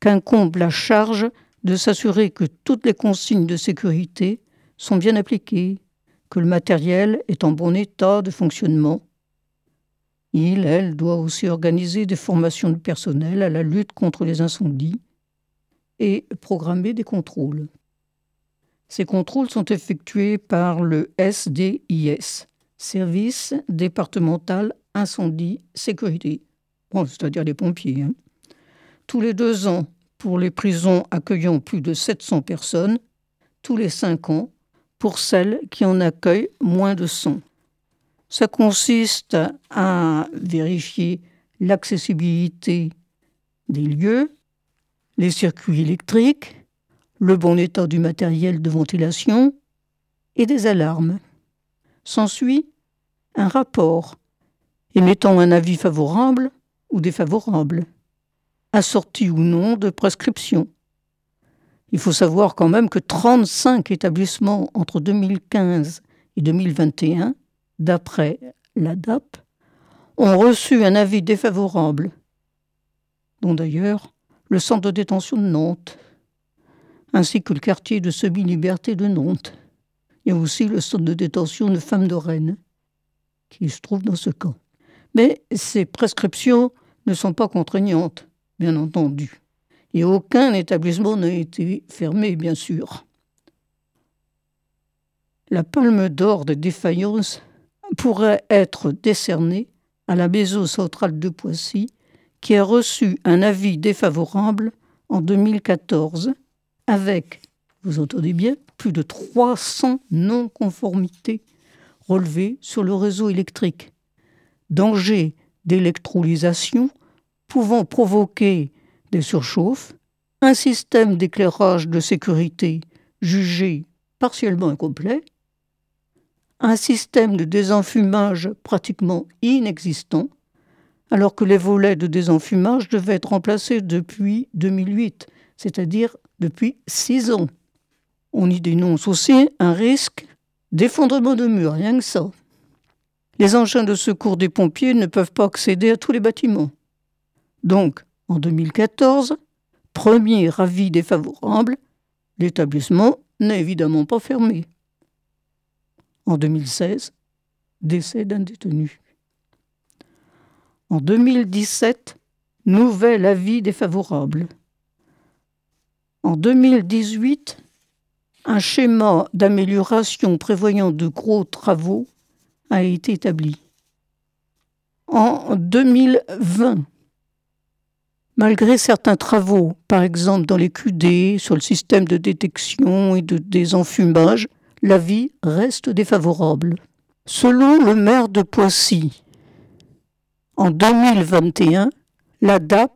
qu'incombe la charge de s'assurer que toutes les consignes de sécurité sont bien appliquées, que le matériel est en bon état de fonctionnement. Il, elle, doit aussi organiser des formations de personnel à la lutte contre les incendies et programmer des contrôles. Ces contrôles sont effectués par le SDIS, Service départemental incendie sécurité, c'est-à-dire les pompiers. Hein. Tous les deux ans, pour les prisons accueillant plus de 700 personnes, tous les cinq ans pour celles qui en accueillent moins de 100. Ça consiste à vérifier l'accessibilité des lieux, les circuits électriques, le bon état du matériel de ventilation et des alarmes. S'ensuit un rapport émettant un avis favorable ou défavorable, assorti ou non de prescriptions. Il faut savoir quand même que 35 établissements entre 2015 et 2021, d'après l'ADAP, ont reçu un avis défavorable, dont d'ailleurs le centre de détention de Nantes, ainsi que le quartier de semi-liberté de Nantes. Il y a aussi le centre de détention de femmes de Rennes, qui se trouve dans ce camp. Mais ces prescriptions ne sont pas contraignantes, bien entendu. Et aucun établissement n'a été fermé, bien sûr. La palme d'or de défaillance pourrait être décernée à la maison centrale de Poissy, qui a reçu un avis défavorable en 2014, avec, vous entendez bien, plus de 300 non-conformités relevées sur le réseau électrique. Danger d'électrolysation pouvant provoquer des surchauffes, un système d'éclairage de sécurité jugé partiellement incomplet, un système de désenfumage pratiquement inexistant, alors que les volets de désenfumage devaient être remplacés depuis 2008, c'est-à-dire depuis six ans. On y dénonce aussi un risque d'effondrement de murs, rien que ça. Les engins de secours des pompiers ne peuvent pas accéder à tous les bâtiments. Donc, en 2014, premier avis défavorable, l'établissement n'est évidemment pas fermé. En 2016, décès d'un détenu. En 2017, nouvel avis défavorable. En 2018, un schéma d'amélioration prévoyant de gros travaux a été établi. En 2020, Malgré certains travaux, par exemple dans les QD, sur le système de détection et de désenfumage, l'avis reste défavorable. Selon le maire de Poissy, en 2021, la DAP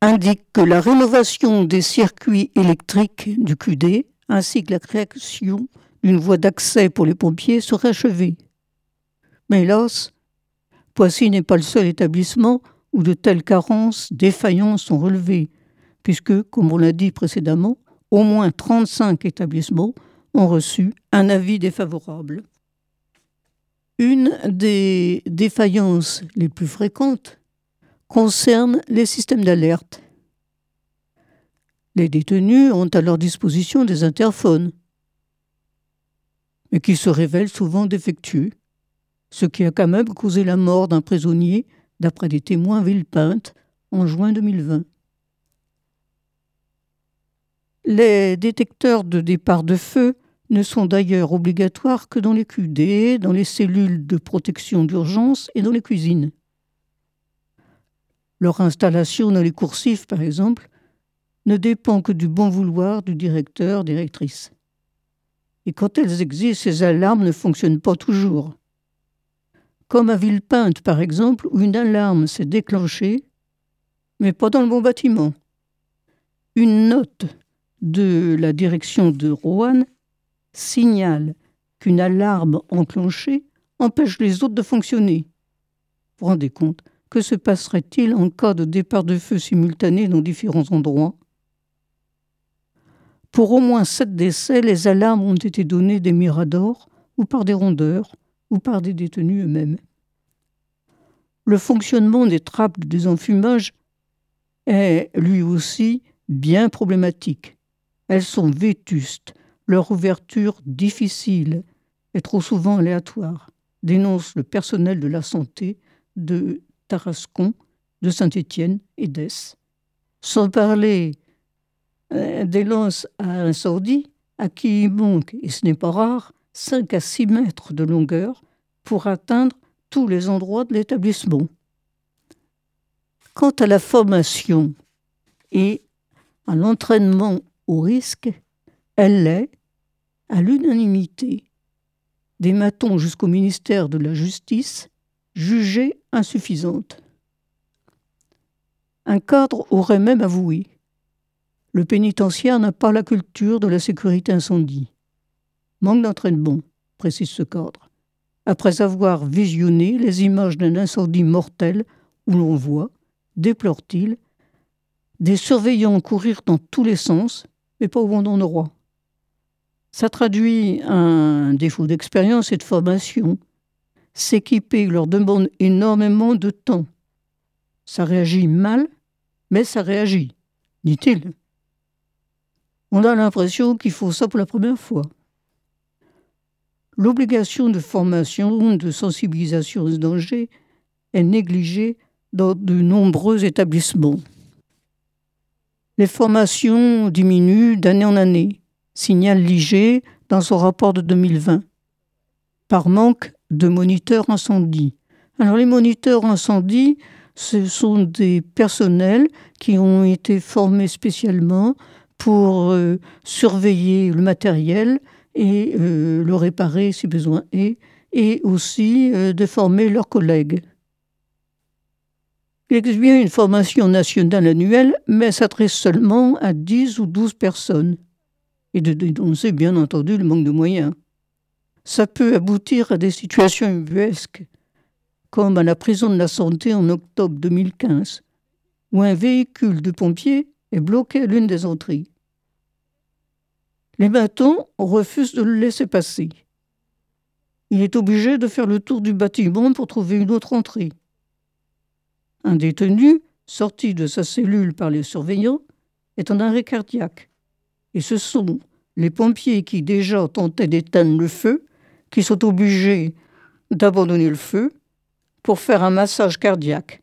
indique que la rénovation des circuits électriques du QD ainsi que la création d'une voie d'accès pour les pompiers serait achevée. Mais hélas, Poissy n'est pas le seul établissement où de telles carences, défaillances sont relevées, puisque, comme on l'a dit précédemment, au moins 35 établissements ont reçu un avis défavorable. Une des défaillances les plus fréquentes concerne les systèmes d'alerte. Les détenus ont à leur disposition des interphones, mais qui se révèlent souvent défectueux, ce qui a quand même causé la mort d'un prisonnier d'après des témoins villepeintes en juin 2020. Les détecteurs de départ de feu ne sont d'ailleurs obligatoires que dans les QD, dans les cellules de protection d'urgence et dans les cuisines. Leur installation dans les coursifs, par exemple, ne dépend que du bon vouloir du directeur, directrice. Et quand elles existent, ces alarmes ne fonctionnent pas toujours comme à Villepinte par exemple, où une alarme s'est déclenchée, mais pas dans le bon bâtiment. Une note de la direction de Roanne signale qu'une alarme enclenchée empêche les autres de fonctionner. Vous vous rendez compte? Que se passerait-il en cas de départ de feu simultané dans différents endroits? Pour au moins sept décès, les alarmes ont été données des miradors ou par des rondeurs ou par des détenus eux-mêmes. Le fonctionnement des trappes de désenfumage est lui aussi bien problématique. Elles sont vétustes, leur ouverture difficile et trop souvent aléatoire, dénonce le personnel de la santé de Tarascon, de Saint-Étienne et d'Es. Sans parler euh, des lances à incendie à qui il manque, et ce n'est pas rare, 5 à 6 mètres de longueur pour atteindre tous les endroits de l'établissement. Quant à la formation et à l'entraînement au risque, elle est, à l'unanimité, des matons jusqu'au ministère de la Justice, jugée insuffisante. Un cadre aurait même avoué le pénitentiaire n'a pas la culture de la sécurité incendie. Manque d'entraînement, précise ce cadre. Après avoir visionné les images d'un incendie mortel où l'on voit, déplore-t-il, des surveillants courir dans tous les sens, mais pas au bon endroit. Ça traduit un défaut d'expérience et de formation. S'équiper leur demande énormément de temps. Ça réagit mal, mais ça réagit, dit-il. On a l'impression qu'il faut ça pour la première fois. L'obligation de formation, de sensibilisation aux dangers est négligée dans de nombreux établissements. Les formations diminuent d'année en année, signale l'IG dans son rapport de 2020, par manque de moniteurs incendie. Alors les moniteurs incendie, ce sont des personnels qui ont été formés spécialement pour euh, surveiller le matériel et euh, le réparer si besoin est, et aussi euh, de former leurs collègues. Il existe bien une formation nationale annuelle, mais s'adresse seulement à 10 ou 12 personnes, et de dénoncer bien entendu le manque de moyens. Ça peut aboutir à des situations ubuesques, comme à la prison de la santé en octobre 2015, où un véhicule de pompiers est bloqué à l'une des entrées. Les bâtons refusent de le laisser passer. Il est obligé de faire le tour du bâtiment pour trouver une autre entrée. Un détenu, sorti de sa cellule par les surveillants, est en arrêt cardiaque. Et ce sont les pompiers qui déjà tentaient d'éteindre le feu qui sont obligés d'abandonner le feu pour faire un massage cardiaque.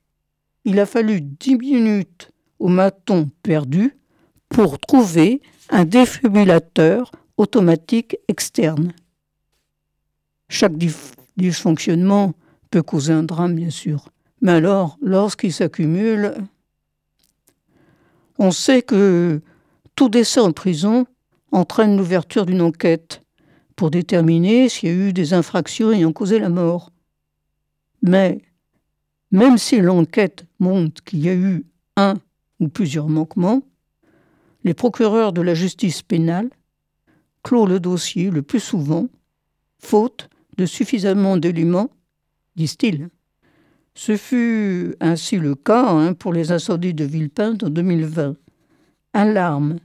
Il a fallu dix minutes au maton perdu pour trouver un défibrillateur automatique externe. Chaque dysfonctionnement peut causer un drame, bien sûr. Mais alors, lorsqu'il s'accumule, on sait que tout décès en prison entraîne l'ouverture d'une enquête pour déterminer s'il y a eu des infractions ayant causé la mort. Mais même si l'enquête montre qu'il y a eu un ou plusieurs manquements, les procureurs de la justice pénale clôt le dossier le plus souvent, faute de suffisamment d'éléments, disent-ils. Ce fut ainsi le cas hein, pour les incendies de Villepinte en 2020. Alarme,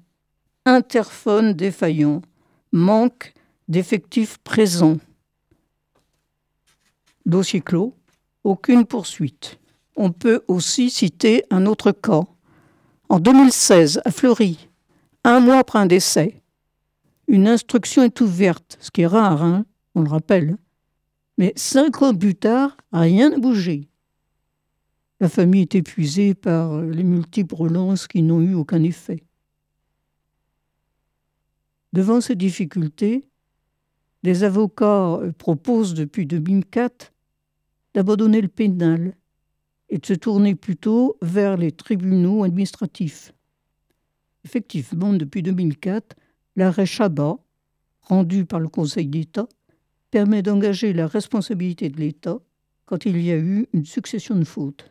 interphone défaillant, manque d'effectifs présents. Dossier clos, aucune poursuite. On peut aussi citer un autre cas. En 2016, à Fleury, un mois après un décès, une instruction est ouverte, ce qui est rare, hein, on le rappelle. Mais cinq ans plus tard, rien n'a bougé. La famille est épuisée par les multiples relances qui n'ont eu aucun effet. Devant ces difficultés, des avocats proposent depuis 2004 d'abandonner le pénal et de se tourner plutôt vers les tribunaux administratifs. Effectivement, depuis 2004, l'arrêt Chabat, rendu par le Conseil d'État, permet d'engager la responsabilité de l'État quand il y a eu une succession de fautes.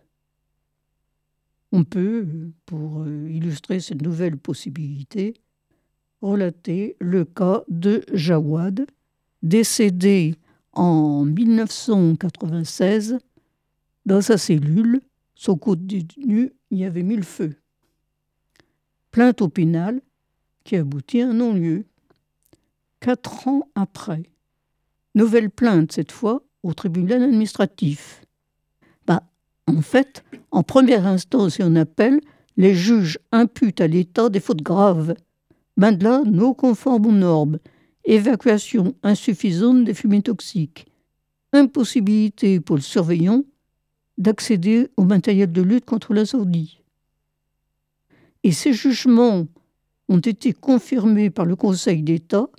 On peut, pour illustrer cette nouvelle possibilité, relater le cas de Jawad, décédé en 1996 dans sa cellule. Son côte détenu y avait mis le feu. Plainte au pénal qui aboutit à un non-lieu. Quatre ans après, nouvelle plainte cette fois au tribunal administratif. Bah, en fait, en première instance et en appel, les juges imputent à l'État des fautes graves. Ben non aux normes, évacuation insuffisante des fumées toxiques, impossibilité pour le surveillant d'accéder au matériel de lutte contre l'incendie. Et ces jugements ont été confirmés par le Conseil d'État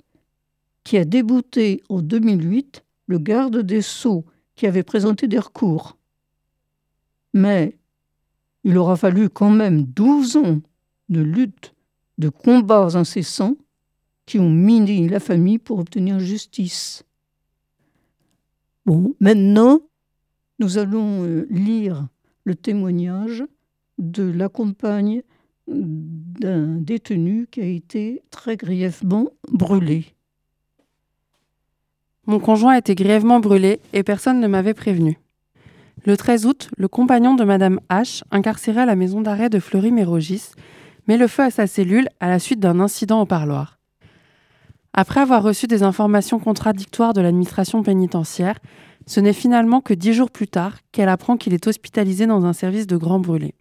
qui a débouté en 2008 le garde des Sceaux qui avait présenté des recours. Mais il aura fallu quand même 12 ans de lutte, de combats incessants qui ont miné la famille pour obtenir justice. Bon, maintenant, nous allons euh, lire le témoignage de la compagne d'un détenu qui a été très grièvement brûlé. Mon conjoint a été grièvement brûlé et personne ne m'avait prévenu. Le 13 août, le compagnon de Madame H, incarcéré à la maison d'arrêt de Fleury-Mérogis, met le feu à sa cellule à la suite d'un incident au parloir. Après avoir reçu des informations contradictoires de l'administration pénitentiaire, ce n'est finalement que dix jours plus tard qu'elle apprend qu'il est hospitalisé dans un service de grand brûlé.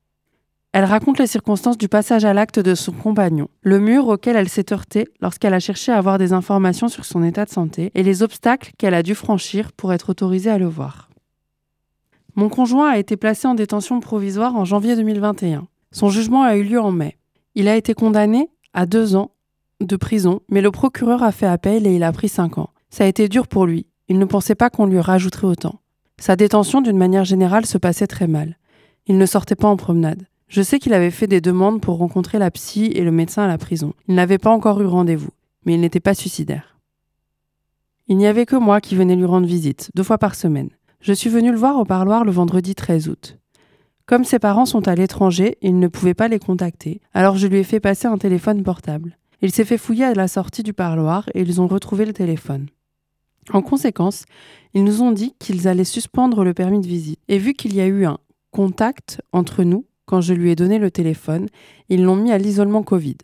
Elle raconte les circonstances du passage à l'acte de son compagnon, le mur auquel elle s'est heurtée lorsqu'elle a cherché à avoir des informations sur son état de santé et les obstacles qu'elle a dû franchir pour être autorisée à le voir. Mon conjoint a été placé en détention provisoire en janvier 2021. Son jugement a eu lieu en mai. Il a été condamné à deux ans de prison, mais le procureur a fait appel et il a pris cinq ans. Ça a été dur pour lui. Il ne pensait pas qu'on lui rajouterait autant. Sa détention, d'une manière générale, se passait très mal. Il ne sortait pas en promenade. Je sais qu'il avait fait des demandes pour rencontrer la psy et le médecin à la prison. Il n'avait pas encore eu rendez-vous, mais il n'était pas suicidaire. Il n'y avait que moi qui venais lui rendre visite, deux fois par semaine. Je suis venu le voir au parloir le vendredi 13 août. Comme ses parents sont à l'étranger, il ne pouvait pas les contacter, alors je lui ai fait passer un téléphone portable. Il s'est fait fouiller à la sortie du parloir et ils ont retrouvé le téléphone. En conséquence, ils nous ont dit qu'ils allaient suspendre le permis de visite. Et vu qu'il y a eu un contact entre nous, quand je lui ai donné le téléphone, ils l'ont mis à l'isolement Covid.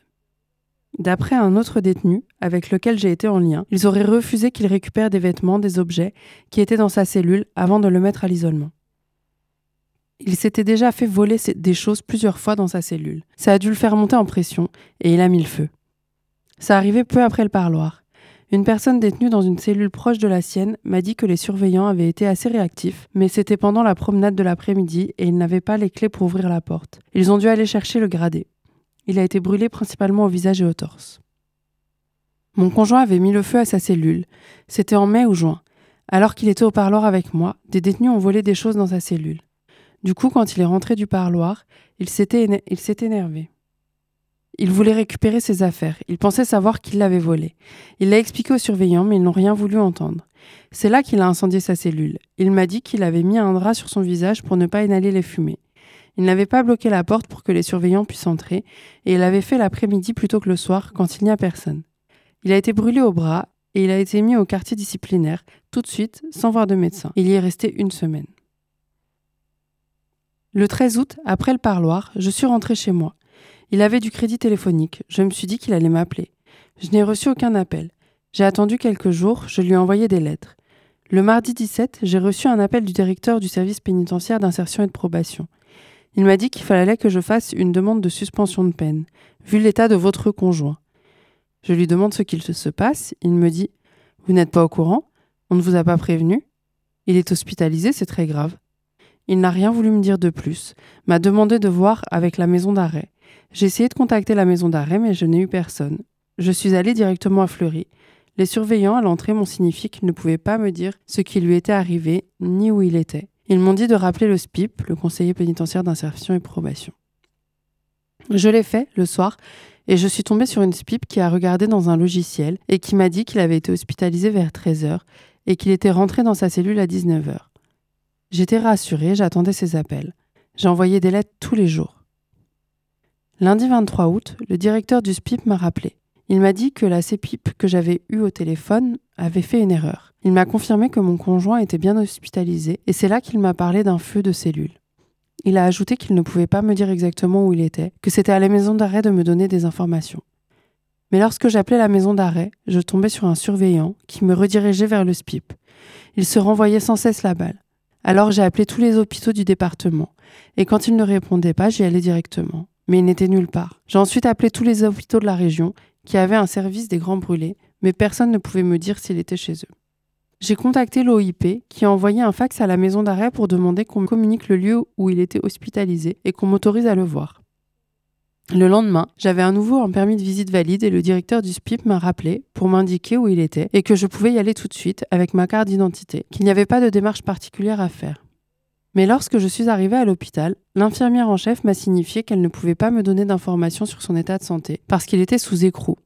D'après un autre détenu avec lequel j'ai été en lien, ils auraient refusé qu'il récupère des vêtements, des objets qui étaient dans sa cellule avant de le mettre à l'isolement. Il s'était déjà fait voler des choses plusieurs fois dans sa cellule. Ça a dû le faire monter en pression et il a mis le feu. Ça arrivait peu après le parloir. Une personne détenue dans une cellule proche de la sienne m'a dit que les surveillants avaient été assez réactifs, mais c'était pendant la promenade de l'après-midi et ils n'avaient pas les clés pour ouvrir la porte. Ils ont dû aller chercher le gradé. Il a été brûlé principalement au visage et au torse. Mon conjoint avait mis le feu à sa cellule. C'était en mai ou juin. Alors qu'il était au parloir avec moi, des détenus ont volé des choses dans sa cellule. Du coup, quand il est rentré du parloir, il s'était énervé. Il voulait récupérer ses affaires. Il pensait savoir qui l'avait volé. Il l'a expliqué aux surveillants, mais ils n'ont rien voulu entendre. C'est là qu'il a incendié sa cellule. Il m'a dit qu'il avait mis un drap sur son visage pour ne pas inhaler les fumées. Il n'avait pas bloqué la porte pour que les surveillants puissent entrer, et il avait fait l'après-midi plutôt que le soir, quand il n'y a personne. Il a été brûlé au bras, et il a été mis au quartier disciplinaire, tout de suite, sans voir de médecin. Il y est resté une semaine. Le 13 août, après le parloir, je suis rentré chez moi. Il avait du crédit téléphonique. Je me suis dit qu'il allait m'appeler. Je n'ai reçu aucun appel. J'ai attendu quelques jours, je lui ai envoyé des lettres. Le mardi 17, j'ai reçu un appel du directeur du service pénitentiaire d'insertion et de probation. Il m'a dit qu'il fallait que je fasse une demande de suspension de peine, vu l'état de votre conjoint. Je lui demande ce qu'il se passe. Il me dit Vous n'êtes pas au courant? On ne vous a pas prévenu? Il est hospitalisé, c'est très grave. Il n'a rien voulu me dire de plus, m'a demandé de voir avec la maison d'arrêt. J'ai essayé de contacter la maison d'arrêt, mais je n'ai eu personne. Je suis allée directement à Fleury. Les surveillants à l'entrée m'ont signifié qu'ils ne pouvaient pas me dire ce qui lui était arrivé, ni où il était. Ils m'ont dit de rappeler le SPIP, le conseiller pénitentiaire d'insertion et probation. Je l'ai fait le soir et je suis tombée sur une SPIP qui a regardé dans un logiciel et qui m'a dit qu'il avait été hospitalisé vers 13h et qu'il était rentré dans sa cellule à 19h. J'étais rassurée, j'attendais ses appels. J'ai envoyé des lettres tous les jours. Lundi 23 août, le directeur du SPIP m'a rappelé. Il m'a dit que la CPIP que j'avais eue au téléphone avait fait une erreur. Il m'a confirmé que mon conjoint était bien hospitalisé et c'est là qu'il m'a parlé d'un feu de cellules. Il a ajouté qu'il ne pouvait pas me dire exactement où il était, que c'était à la maison d'arrêt de me donner des informations. Mais lorsque j'appelais la maison d'arrêt, je tombais sur un surveillant qui me redirigeait vers le SPIP. Il se renvoyait sans cesse la balle. Alors j'ai appelé tous les hôpitaux du département, et quand il ne répondait pas, j'y allais directement. Mais il n'était nulle part. J'ai ensuite appelé tous les hôpitaux de la région qui avaient un service des grands brûlés, mais personne ne pouvait me dire s'il était chez eux. J'ai contacté l'OIP qui a envoyé un fax à la maison d'arrêt pour demander qu'on me communique le lieu où il était hospitalisé et qu'on m'autorise à le voir. Le lendemain, j'avais à nouveau un permis de visite valide et le directeur du SPIP m'a rappelé pour m'indiquer où il était et que je pouvais y aller tout de suite avec ma carte d'identité, qu'il n'y avait pas de démarche particulière à faire. Mais lorsque je suis arrivée à l'hôpital, l'infirmière en chef m'a signifié qu'elle ne pouvait pas me donner d'informations sur son état de santé parce qu'il était sous écrou.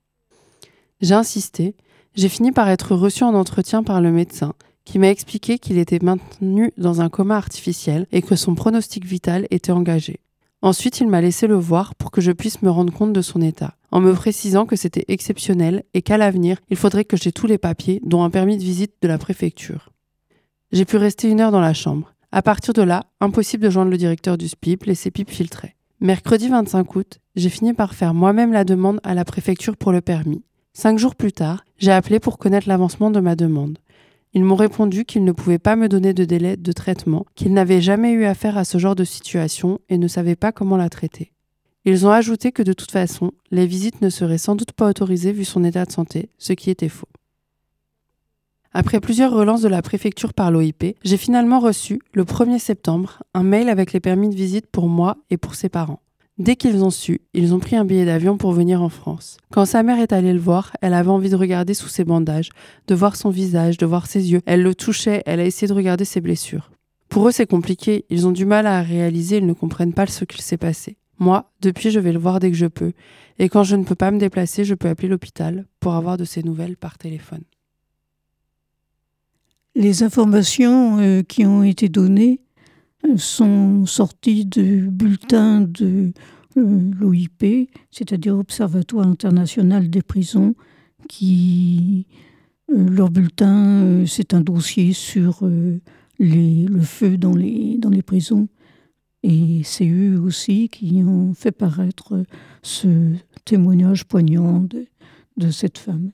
J'ai insisté, j'ai fini par être reçue en entretien par le médecin qui m'a expliqué qu'il était maintenu dans un coma artificiel et que son pronostic vital était engagé. Ensuite, il m'a laissé le voir pour que je puisse me rendre compte de son état, en me précisant que c'était exceptionnel et qu'à l'avenir, il faudrait que j'ai tous les papiers, dont un permis de visite de la préfecture. J'ai pu rester une heure dans la chambre. À partir de là, impossible de joindre le directeur du SPIP, les CPIP filtraient. Mercredi 25 août, j'ai fini par faire moi-même la demande à la préfecture pour le permis. Cinq jours plus tard, j'ai appelé pour connaître l'avancement de ma demande. Ils m'ont répondu qu'ils ne pouvaient pas me donner de délai de traitement, qu'ils n'avaient jamais eu affaire à ce genre de situation et ne savaient pas comment la traiter. Ils ont ajouté que de toute façon, les visites ne seraient sans doute pas autorisées vu son état de santé, ce qui était faux. Après plusieurs relances de la préfecture par l'OIP, j'ai finalement reçu, le 1er septembre, un mail avec les permis de visite pour moi et pour ses parents. Dès qu'ils ont su, ils ont pris un billet d'avion pour venir en France. Quand sa mère est allée le voir, elle avait envie de regarder sous ses bandages, de voir son visage, de voir ses yeux. Elle le touchait, elle a essayé de regarder ses blessures. Pour eux, c'est compliqué, ils ont du mal à réaliser, ils ne comprennent pas ce qu'il s'est passé. Moi, depuis, je vais le voir dès que je peux. Et quand je ne peux pas me déplacer, je peux appeler l'hôpital pour avoir de ses nouvelles par téléphone. Les informations euh, qui ont été données sont sorties du bulletin de euh, l'OIP, c'est-à-dire Observatoire international des prisons, qui euh, leur bulletin, euh, c'est un dossier sur les, le feu dans les, prisons. Et c'est eux aussi qui ont fait paraître ce témoignage poignant de cette femme.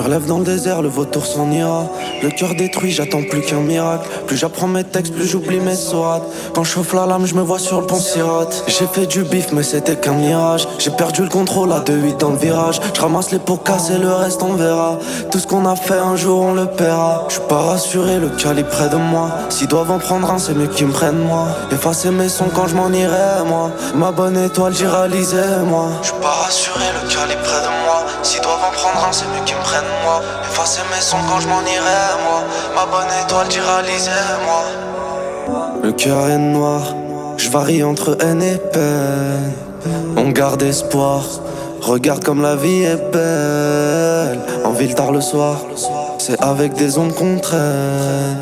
Me relève dans le désert, le vautour s'en ira. Le cœur détruit, j'attends plus qu'un miracle. Plus j'apprends mes textes, plus j'oublie mes sourates. Quand je chauffe la lame, je me vois sur le pont Sirate. J'ai fait du bif, mais c'était qu'un mirage. J'ai perdu le contrôle à 2-8 dans le virage. Je ramasse les pots cassés, le reste on verra. Tout ce qu'on a fait, un jour on le paiera. Je suis pas rassuré, le calibre près de moi. S'ils doivent en prendre un, c'est mieux qu'ils me prennent moi. Effacer mes sons quand je m'en irai, moi. Ma bonne étoile, j'y réalisais, moi. Je suis pas rassuré, le calibre près de moi. S'ils doivent en prendre un, c'est mieux qu'ils me prennent Effacer mes sons quand je m'en irai, moi. Ma bonne étoile, réalisais, moi. Le cœur est noir, je varie entre haine et peine. On garde espoir, regarde comme la vie est belle. En ville tard le soir, c'est avec des ondes qu'on traîne.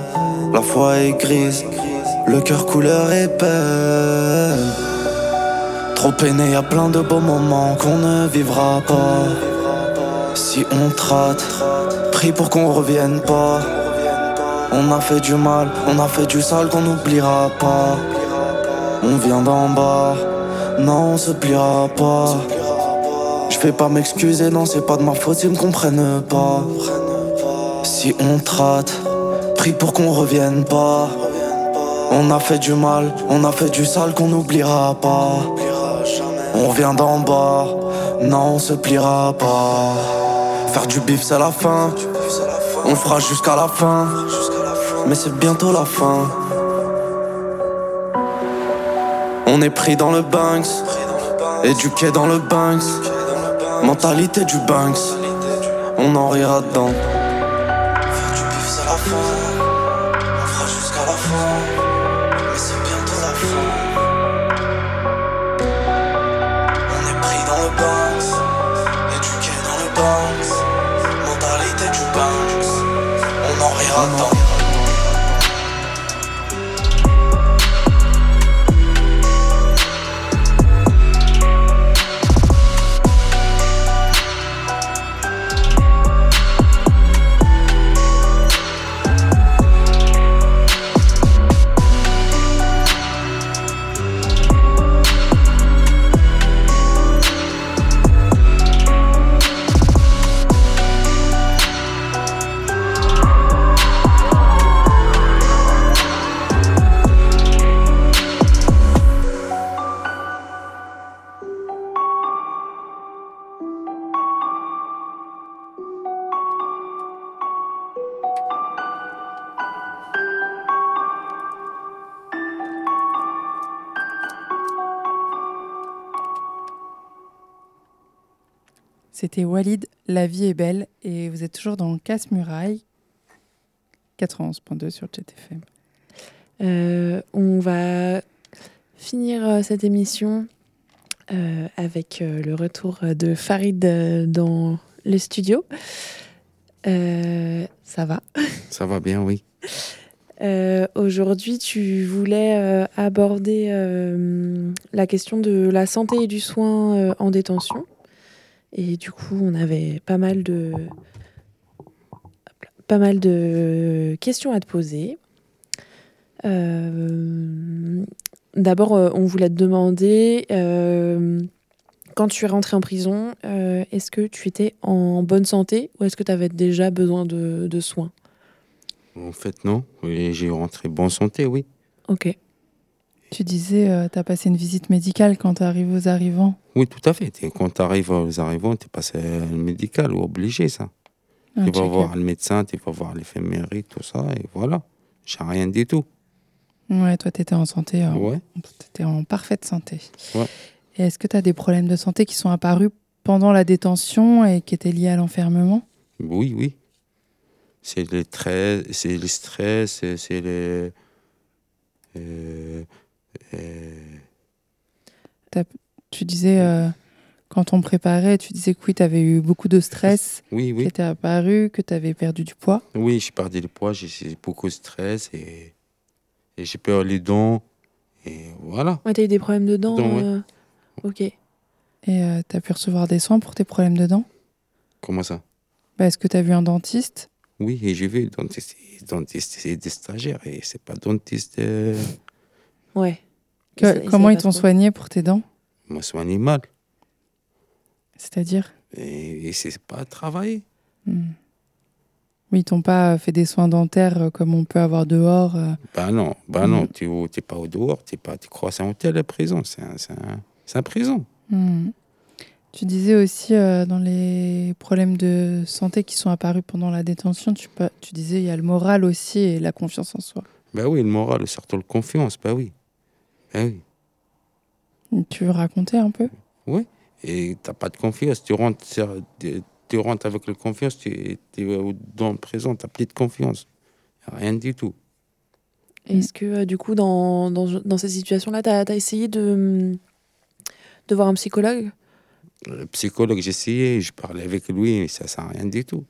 La foi est grise, le cœur couleur est belle. Trop peiné, y a plein de beaux moments qu'on ne vivra pas. Si on te rate, prie pour qu'on revienne pas. On a fait du mal, on a fait du sale qu'on n'oubliera pas. On vient d'en bas, non on se pliera pas. Je vais pas m'excuser, non c'est pas de ma faute s'ils me comprennent pas. Si on te rate, prie pour qu'on revienne pas. On a fait du mal, on a fait du sale qu'on n'oubliera pas. On vient d'en bas, non on se pliera pas. Faire du bif c'est la fin, on fera jusqu'à la fin. Mais c'est bientôt la fin. On est pris dans le Banks, éduqué dans le Banks. Mentalité du Banks, on en rira dedans. Faire du bif c'est la fin, on fera jusqu'à la fin. C'était Walid, La vie est belle, et vous êtes toujours dans Casse-Muraille, 91.2 sur JTFM. Euh, on va finir euh, cette émission euh, avec euh, le retour de Farid euh, dans le studio. Euh, ça va? Ça va bien, oui. Euh, Aujourd'hui, tu voulais euh, aborder euh, la question de la santé et du soin euh, en détention. Et du coup, on avait pas mal de pas mal de questions à te poser. Euh, D'abord, euh, on voulait te demander euh, quand tu es rentré en prison, euh, est-ce que tu étais en bonne santé ou est-ce que tu avais déjà besoin de, de soins? En fait, non. J'ai rentré bonne santé, oui. Ok. Tu disais, tu as passé une visite médicale quand tu arrives aux arrivants. Oui, tout à fait. Quand tu arrives aux arrivants, tu es passé le médical obligé, ça. Un tu vas voir le médecin, tu vas voir l'éphémérie, tout ça, et voilà. J'ai rien du tout. Ouais, toi, tu étais en santé. euh, Ouais. Tu étais en parfaite santé. Ouais. Et est-ce que tu as des problèmes de santé qui sont apparus pendant la détention et qui étaient liés à l'enfermement? Oui, oui. C'est le, stress, c'est le stress, c'est- c'est le. euh, euh, T'as- Tu disais, euh, quand on préparait, tu disais que oui, tu avais eu beaucoup de stress Oui, oui. qui était apparu, que tu avais perdu du poids. oui, j'ai perdu le poids, j'ai j'ai beaucoup de stress et, et j'ai peur les dents. Et voilà. Ouais, t'as eu des problèmes de dents Dents, ouais. euh, Ok. Et tu as pu recevoir des soins pour tes problèmes de dents? Comment ça? Bah, Est-ce que tu as vu un dentiste? Oui, et j'ai vu dentiste, dentiste c'est des stagiaires et c'est pas dentiste. euh, Ouais. Que- Comment ils t'ont soigné pour tes dents? Moi, c'est animal. C'est-à-dire? Et, et c'est pas travailler. Hmm. Oui, ils t'ont pas fait des soins dentaires euh, comme on peut avoir dehors. euh. Bah non, bah non, Mhm. tu n'es pas au dehors, tu pas, tu crois que c'est un hôtel, la prison, c'est un, c'est un, c'est un prison. Hmm. Tu disais aussi euh, dans les problèmes de santé qui sont apparus pendant la détention, tu disais il y a le moral aussi et la confiance en soi. Bah oui, le moral, surtout la confiance, bah oui. Oui. Tu veux raconter un peu? Oui, et t'as pas de confiance, tu rentres, tu tu rentres avec la confiance, tu es dans le présent, tu plus de confiance. Rien du tout. Est-ce que euh, du coup, dans, dans, dans ces situations-là, tu as, essayé de, de voir un psychologue? Le psychologue, j'ai essayé, je parlais avec lui, mais ça ne sert à rien du tout.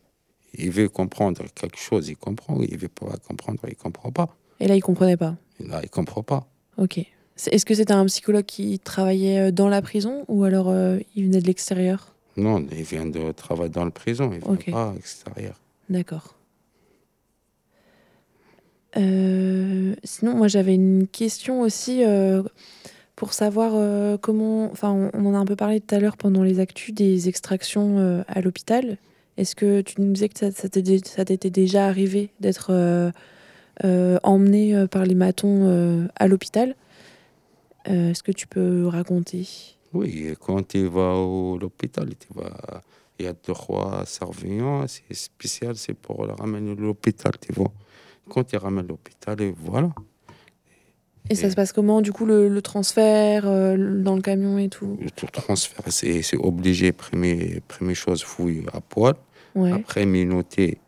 Il veut comprendre quelque chose, il comprend. Il veut pas comprendre, il comprend pas. Et là, il comprenait pas? Et là, il comprend pas. Ok. Est-ce que c'était un psychologue qui travaillait euh, dans la prison ou alors euh, il venait de l'extérieur? Non, il vient de travailler dans la prison, il vient pas à l'extérieur. D'accord. Euh, sinon, moi j'avais une question aussi euh, pour savoir comment. Enfin, on, on en a un peu parlé tout à l'heure pendant les actus des extractions à l'hôpital. Est-ce que tu nous disais que ça, ça t'était déjà arrivé d'être emmené par les matons à l'hôpital? Euh, Est-ce que tu peux raconter? Oui, quand tu vas à l'hôpital, tu vas... il y a deux, trois surveillants, c'est spécial, c'est pour le ramener à l'hôpital, tu vois. Quand tu ramènes à l'hôpital, et voilà. Et ça se passe comment du coup le, le transfert euh, dans le camion et tout? Le transfert, c'est c'est obligé, première, première chose, fouille à poil. Ouais. Après, minoter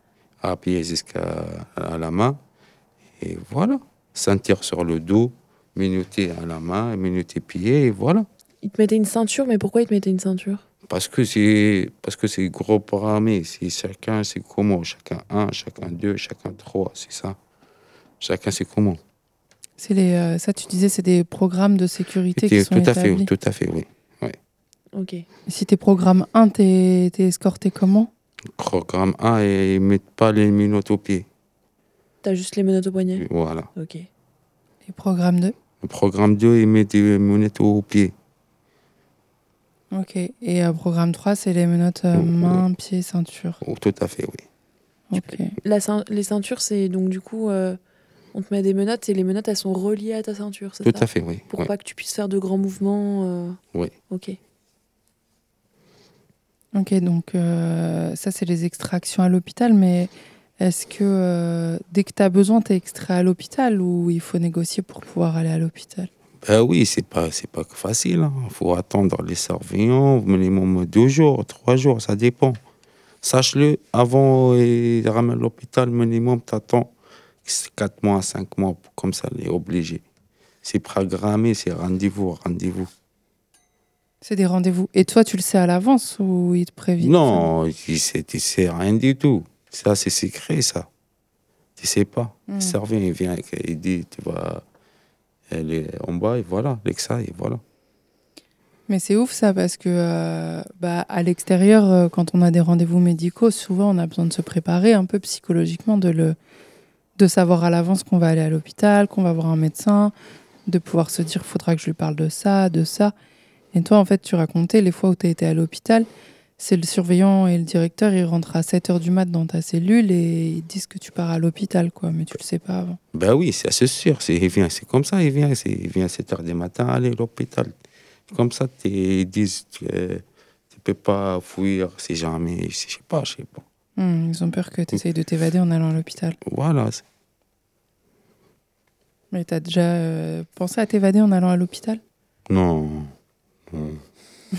à pied jusqu'à à la main. Et voilà. Sentir sur le dos, minuter à la main, minuter pied, et voilà. Il te mettait une ceinture, mais pourquoi il te mettait une ceinture? Parce que c'est parce que c'est gros programmé. C'est chacun, c'est comment. Chacun un, chacun deux, chacun trois, c'est ça. Chacun, c'est comment. C'est les, euh, ça, tu disais, c'est des programmes de sécurité Tout qui sont à fait, établis. tout à fait, oui. Ouais. Ok. Et Si t'es programme 1, t'es t'es escorté comment? Programme 1, et ils mettent pas les minottes au pied. T'as juste les menottes au poignet? Voilà. Ok. Et programme 2 Le programme 2, ils mettent des menottes au pied. Ok. Et euh, programme 3, c'est les menottes euh, main, pied, ceinture. Oh, tout à fait, oui. Ok. La cein- les ceintures, c'est donc du coup, euh, on te met des menottes et les menottes, elles sont reliées à ta ceinture, c'est Tout ça à fait, oui. Pour ouais. pas que tu puisses faire de grands mouvements. euh, Oui. Ok. Ok, donc euh, ça, c'est les extractions à l'hôpital, mais est-ce que euh, dès que tu as besoin, tu es extrait à l'hôpital ou il faut négocier pour pouvoir aller à l'hôpital? Ben oui, c'est pas, c'est pas facile. Il faut attendre les surveillants, minimum deux jours, trois jours, ça dépend. Sache-le, avant de ramener à l'hôpital, minimum, t'attends quatre mois, cinq mois, comme ça, les obligé. C'est programmé, c'est rendez-vous, rendez-vous. C'est des rendez-vous. Et toi, tu le sais à l'avance ou ils te préviennent? Non, tu sais, tu sais rien du tout. Ça, c'est secret, ça. Tu sais pas. Hmm. Le surveillant, il vient, il dit, tu vas aller en bas, et voilà, Lexa, et voilà. Mais c'est ouf ça parce que euh, bah, à l'extérieur, euh, quand on a des rendez-vous médicaux, souvent on a besoin de se préparer un peu psychologiquement, de, le, de savoir à l'avance qu'on va aller à l'hôpital, qu'on va voir un médecin, de pouvoir se dire faudra que je lui parle de ça, de ça. Et toi, en fait, tu racontais les fois où tu as été à l'hôpital, c'est le surveillant et le directeur, ils rentrent à 7 h du mat dans ta cellule et ils disent que tu pars à l'hôpital, quoi, mais tu le sais pas avant. Ben oui, c'est sûr. C'est, il vient, c'est comme ça, il vient, il vient à 7 h du matin, aller à l'hôpital. Comme ça, ils disent que tu peux pas fuir si jamais, je sais pas, je sais pas. Hmm, ils ont peur que tu essayes de t'évader en allant à l'hôpital. Voilà. Mais tu as déjà euh, pensé à t'évader en allant à l'hôpital? Non. non.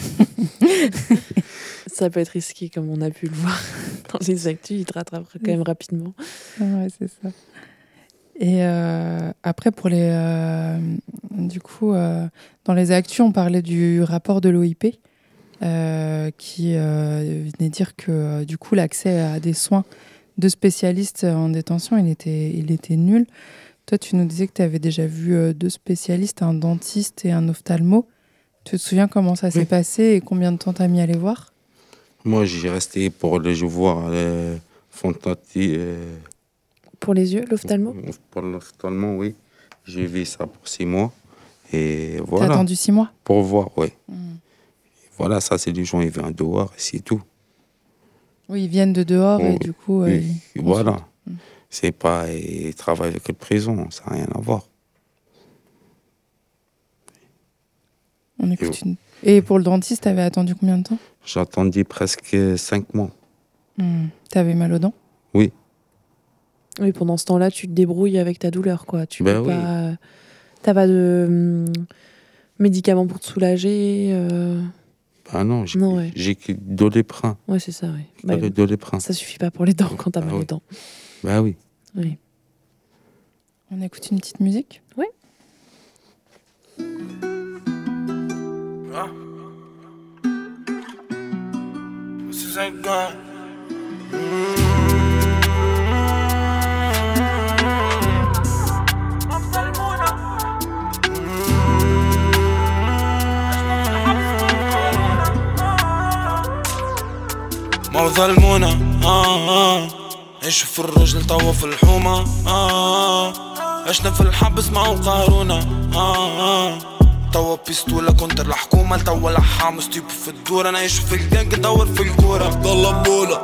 Ça peut être risqué, comme on a pu le voir dans les actus, ils te rattrapent quand même rapidement. Ouais, c'est ça. Et euh, après, pour les. euh, du coup, euh, dans les actus, on parlait du rapport de l'OIP euh, qui euh, venait dire que du coup, l'accès à des soins de spécialistes en détention, il était, il était nul. Toi, tu nous disais que tu avais déjà vu deux spécialistes, un dentiste et un ophtalmo. Tu te souviens comment ça s'est passé et combien de temps t'as mis à les voir? Moi, j'ai resté pour le je voir le Fontati. euh, Pour les yeux, l'ophtalmo pour l'ophtalmo, oui. J'ai vu ça pour six mois. Et voilà. attendu six mois Pour voir, oui. Hmm. Voilà, ça, c'est les gens, ils viennent dehors, et c'est tout. Oui, ils viennent de dehors et Oui, du coup. euh, ils- voilà. C'est pas. Ils travaillent avec le prison, ça n'a rien à voir. On écoute une- Et pour le dentiste, t'avais attendu combien de temps J'attendais presque cinq mois. Hmm. T'avais mal aux dents? Oui. Oui, pendant ce temps-là, tu te débrouilles avec ta douleur, quoi. Tu Ben peux oui. pas. T'as pas de hum, médicaments pour te soulager. euh, Ah non, j'ai Non, ouais. j'ai que Doliprane. Ouais, c'est ça, oui. Pas le Doliprane. Ça suffit pas pour les dents quand t'as Ah mal oui. aux dents. Bah oui. Oui. On écoute une petite musique? Oui. Is ain't gone. ما ظلمونا آه آه. عيشوا في الرجل توا في الحومة آه عشنا في الحبس ما قهرونا آه آه. توا بيستولة كونتر الحكومة توا لحام ستيب في الدور. أنا عايش في الجنك دور في الكورة. عبد الله مولا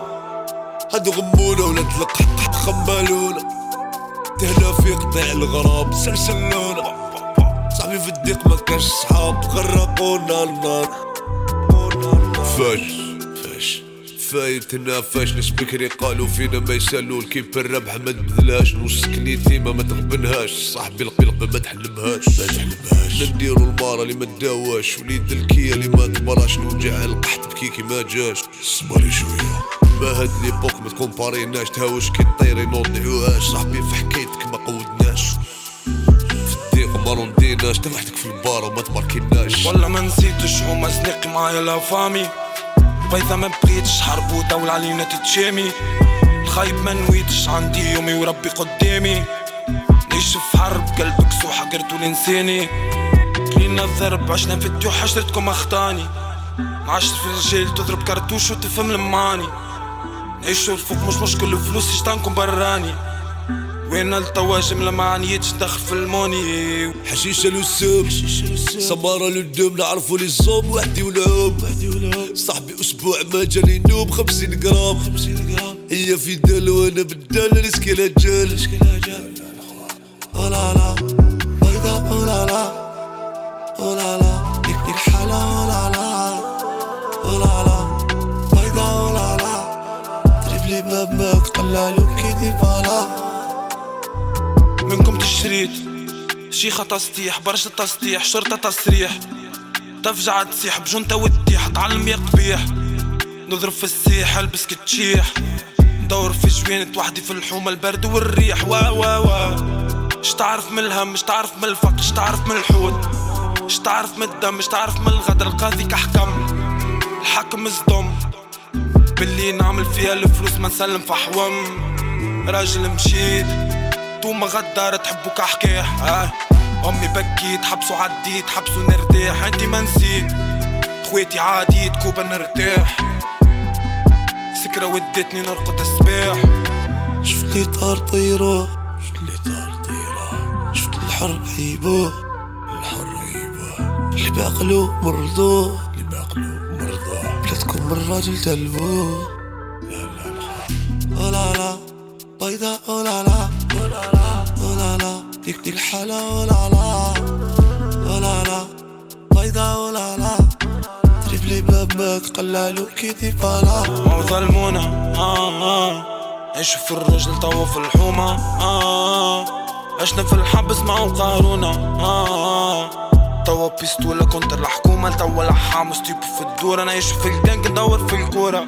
هادي غمولة ولا تلقى تحت خمالونة تهلا في قطع الغراب سلسلونة صاحبي في الديق ما كانش صحاب غرقونا النار فاش فاش فايتنا فاش ناس بكري قالوا فينا ما يسالوا الكيب الربح ما تبذلهاش نص كنيتيما ما تغبنهاش صاحبي القلق ما تحلمهاش. ما تحلمهاش. نديرو المارة اللي ما تداواش وليد الكيا اللي ما تمراش نوجع القحط بكيكي ما جاش. صبري شوية. ما هاد ليبوك ما تكومباريناش تهاوش كي طيري نوضعوهاش صاحبي في حكايتك ما قودناش. في الضيق ما رونديناش تفحتك في البار وما تماركيناش. والله ما نسيتش هما زنيقي معايا لا فامي. فاذا ما بقيتش حرب ودولة علينا تتشامي. الخايب ما نويتش عندي يومي وربي قدامي. نعيش في حرب قلبك سوحة قرتو لنساني كلينا الضرب عشنا في حشرتكم أخطاني. معاشر في الرجال تضرب كرتوش وتفهم المعاني نعيشو الفوق مش مشكل الفلوس يشتانكم براني. وين التواجم لما عنيتش دخل في الموني؟ حشيشة للسوق سمارة للدوم نعرفوا لي الصوم وحدي ولعوب صاحبي أسبوع ما جاني نوم خمسين جرام هي في دال وأنا بالدال ريسكي لا جال لا بيضة ولا لا. ولا لا ديك ديك حالة ولا لا. ولا لا بيضة ولا لا. تريبلي بابك طلع له كيدي فالا تشريت شيخة تسطيح برشا تسطيح شرطة تصريح تفجع تسيح بجنطة وتطيح تعلم يا قبيح. نضرب في السيح البس كتشيح ندور في جوينة وحدي في الحومة البرد والريح. وا وا وا. اش تعرف من الهم اش تعرف من الفقر اش تعرف من الحوت. اش تعرف من الدم اش تعرف من الغدر. القاضي كحكم الحكم صدم باللي نعمل فيها الفلوس ما نسلم في حوم راجل مشيت. توما غدار تحبوا كحكيه آه. أمي بكيت حبسوا عديت حبسوا نرتاح. انتي ما نسيت خواتي عادي كوبا نرتاح. سكرة ودتني نرقد الصباح. شفت لي طار طيرة شفت لي طار طيرة. شفت الحر عيبة الحر عيبة اللي بعقلو مرضو اللي بعقلو مرضى. بلادكم من راجل تلبو ولا لا. بيضاء ولا لا ولا لا ولا لا ديك ديك الحالة ولا لا ولا لا بيضاء ولا لا تريبلي بابك قلالو كيدي فالا. ما ظلمونا آه آه. عيشوا في الرجل توا في الحومة آه عشنا في الحبس مع قارونا آه توا بيستولا كنت الحكومة توا لحام ستيبو في الدورة. نعيشوا في الجنك ندور في الكورة.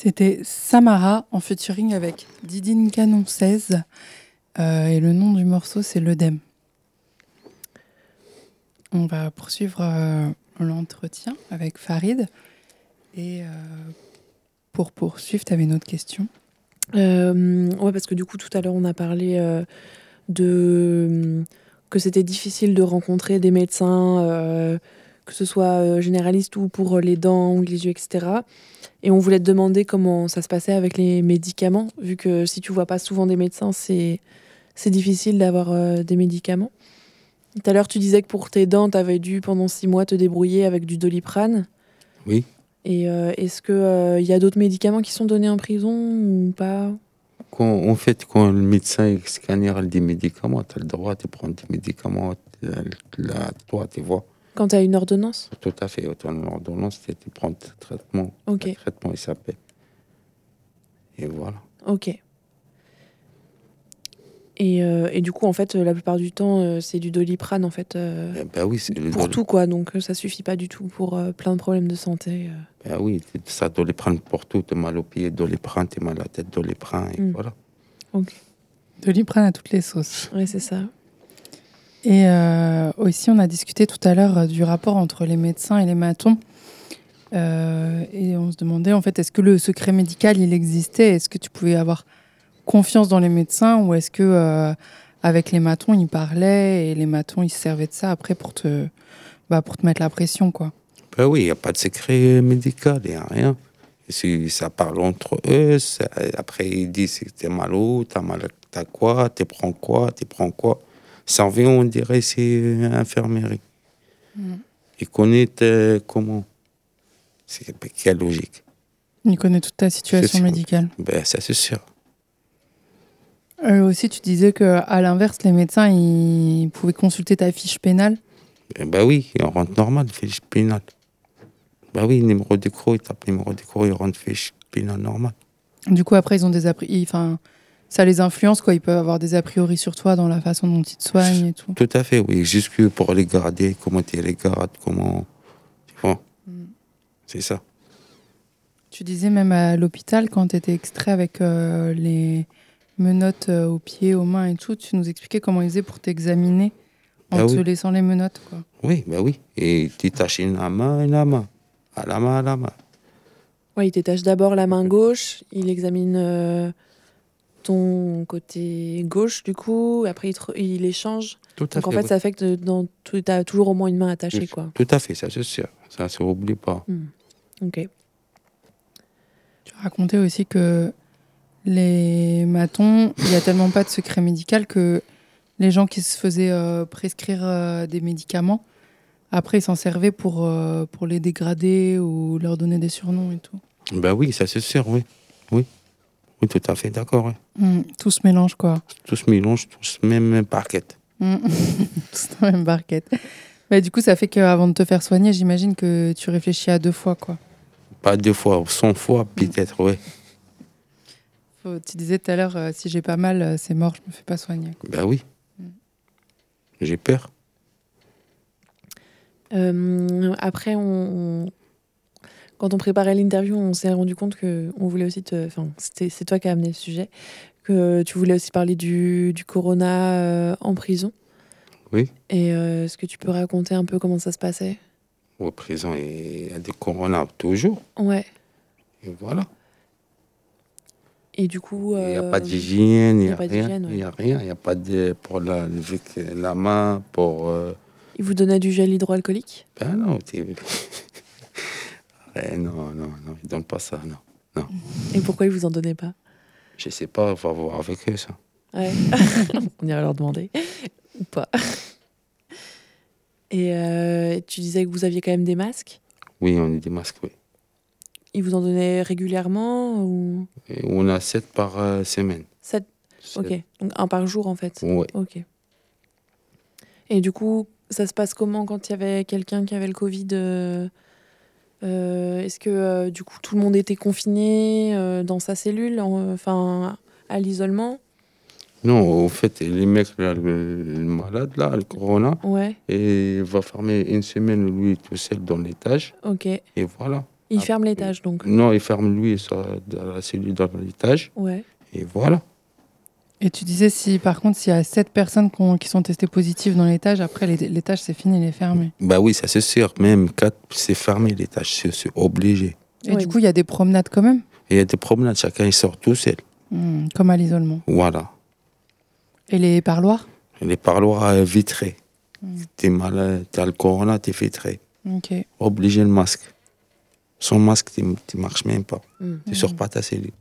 C'était Samara en featuring avec Didine Canon 16. euh, et le nom du morceau, c'est l'œdème. On va poursuivre euh, l'entretien avec Farid. Et euh, pour poursuivre, tu une autre question. Ouais, parce que du coup, tout à l'heure, on a parlé de que c'était difficile de rencontrer des médecins, que ce soit euh, généralistes ou pour les dents ou les yeux, etc. Et on voulait te demander comment ça se passait avec les médicaments, vu que si tu vois pas souvent des médecins, c'est c'est difficile d'avoir euh, des médicaments. Tout à l'heure, tu disais que pour tes dents, tu avais dû pendant six mois te débrouiller avec du doliprane. Oui. Et euh, est-ce qu'il y a d'autres médicaments qui sont donnés en prison ou pas? Quand, en fait, quand le médecin scanne des médicaments, tu as le droit de prendre des médicaments euh, là, toi, tu vois. Quand tu as une ordonnance Tout à fait. Ton ordonnance, c'est de prendre le traitement. Ok. Le traitement, il s'appelle. Et voilà. Ok. Et, euh, et du coup, en fait, la plupart du temps, euh, c'est du doliprane, en fait, euh, Ben oui, c'est pour tout, quoi. Donc, euh, ça suffit pas du tout pour euh, plein de problèmes de santé. euh. Ben oui, c'est- ça prendre pour tout. T'es mal au pied, prendre, t'es mal à la tête, prendre. Et Mm. voilà. Doliprane à toutes les sauces. Ouais, c'est ça. Et euh, aussi, on a discuté tout à l'heure euh, du rapport entre les médecins et les matons. Euh, et on se demandait, en fait, est-ce que le secret médical, il existait? Est-ce que tu pouvais avoir confiance dans les médecins? Ou est-ce que, avec les matons, ils parlaient et les matons, ils se servaient de ça après pour te, bah, pour te mettre la pression, quoi? Ben oui, il n'y a pas de secret médical, il n'y a rien. Si ça parle entre eux, après ils disent que t'es mal où, t'as mal, t'as quoi, tu prends quoi, tu prends quoi. Ça revient, on dirait, c'est infirmerie. Ils connaissent euh, comment? C'est quelle logique? Il connaît toute ta situation médicale. Ben ça c'est sûr. Euh, aussi, tu disais que à l'inverse, les médecins, ils pouvaient consulter ta fiche pénale. Ben, ben oui, on rentre normal, fiche pénale. Ben oui, numéro d'écrou, il tape numéro d'écrou, il rentre fiche pénale normale. Du coup, après, ils ont des a pri- Enfin, ça les influence, quoi. Ils peuvent avoir des a priori sur toi dans la façon dont ils te soignent et tout. Tout à fait, oui. Jusque pour les garder, comment tu les gardes, comment. Tu vois C'est ça. Tu disais même à l'hôpital, quand tu étais extrait avec euh, les menottes euh, aux pieds, aux mains et tout, tu nous expliquais comment ils faisaient pour t'examiner en Ah te oui. laissant les menottes. Quoi. Oui, ben oui. Et tu tâches une à main, une à main. À la main, à la main. Ouais, il détache d'abord la main gauche, il examine euh, ton côté gauche du coup, après il, te il échange. Tout à Donc en fait, fait, oui. ça fait que dans tu as toujours au moins une main attachée quoi. Tout à fait, ça c'est sûr. Ça se oublie pas. Hmm. Ok. Tu racontais aussi que les matons, il n'y a tellement pas de secret médical que les gens qui se faisaient euh, prescrire euh, des médicaments, après ils s'en servaient pour, euh, pour les dégrader ou leur donner des surnoms et tout. Ben oui, ça c'est sûr, oui. Oui. Oui, tout à fait, d'accord. oui. Hmm, tout se mélange quoi. Tout se mélange, tout se même parquette. Hmm. Tous dans la même barquette. Mais du coup, ça fait qu'avant de te faire soigner, j'imagine que tu réfléchis à deux fois quoi. Pas deux fois, cent fois peut-être, oui. Faut- tu disais tout à l'heure, euh, si j'ai pas mal, euh, c'est mort, je me fais pas soigner. Ben oui. J'ai peur. Euh, après, on- quand on préparait l'interview, on s'est rendu compte que on voulait aussi te. Enfin, c'est toi qui as amené le sujet. Que tu voulais aussi parler du, du corona euh, en prison. Oui. Et euh, est-ce que tu peux raconter un peu comment ça se passait? Au prison, il y a des coronas toujours. Ouais. Et voilà. Et du coup. Il n'y a euh, pas d'hygiène, il n'y a a, rien. Il n'y a rien. Il n'y a pas de. Pour la, la main, pour. Il vous donnait du gel hydroalcoolique? Ben non, Ouais, non, non, non, ils donnent pas ça, non. Non. Et pourquoi ils vous en donnaient pas? Je sais pas, on va voir avec eux ça. Ouais. on ira leur demander. Ou pas. Et euh, tu disais que vous aviez quand même des masques? Oui, on a des masques, oui. Ils vous en donnaient régulièrement ou? Et on a sept par euh, semaine. Sept Ok, donc un par jour en fait. Ouais. Ok. Et du coup, ça se passe comment quand il y avait quelqu'un qui avait le Covid euh, Est-ce que euh, du coup tout le monde était confiné euh, dans sa cellule, en- enfin à l'isolement? Non, au fait, les mecs, là, le, le malade, là, le corona, Ouais. et il va fermer une semaine, lui, tout seul dans l'étage. Ok. Et voilà. Il ferme l'étage donc. Non, il ferme lui ça, dans la cellule dans l'étage. Ouais. Et voilà. Et tu disais, si par contre, s'il y a sept personnes qui, ont- qui sont testées positives dans l'étage, après l'étage c'est fini, il est fermé. Bah oui, ça c'est sûr. Même quatre, c'est fermé l'étage, c'est obligé. Et du coup, il y a des promenades quand même, il y a des promenades, chacun il sort tout seul. Hmm, comme à l'isolement. Voilà. Et les parloirs? Les parloirs euh, vitrés. Hmm. T'es malade, t'as le corona, t'es vitré. Ok. Obligé le masque. Sans masque, tu marches même pas. Mm. Tu sors pas ta cellule.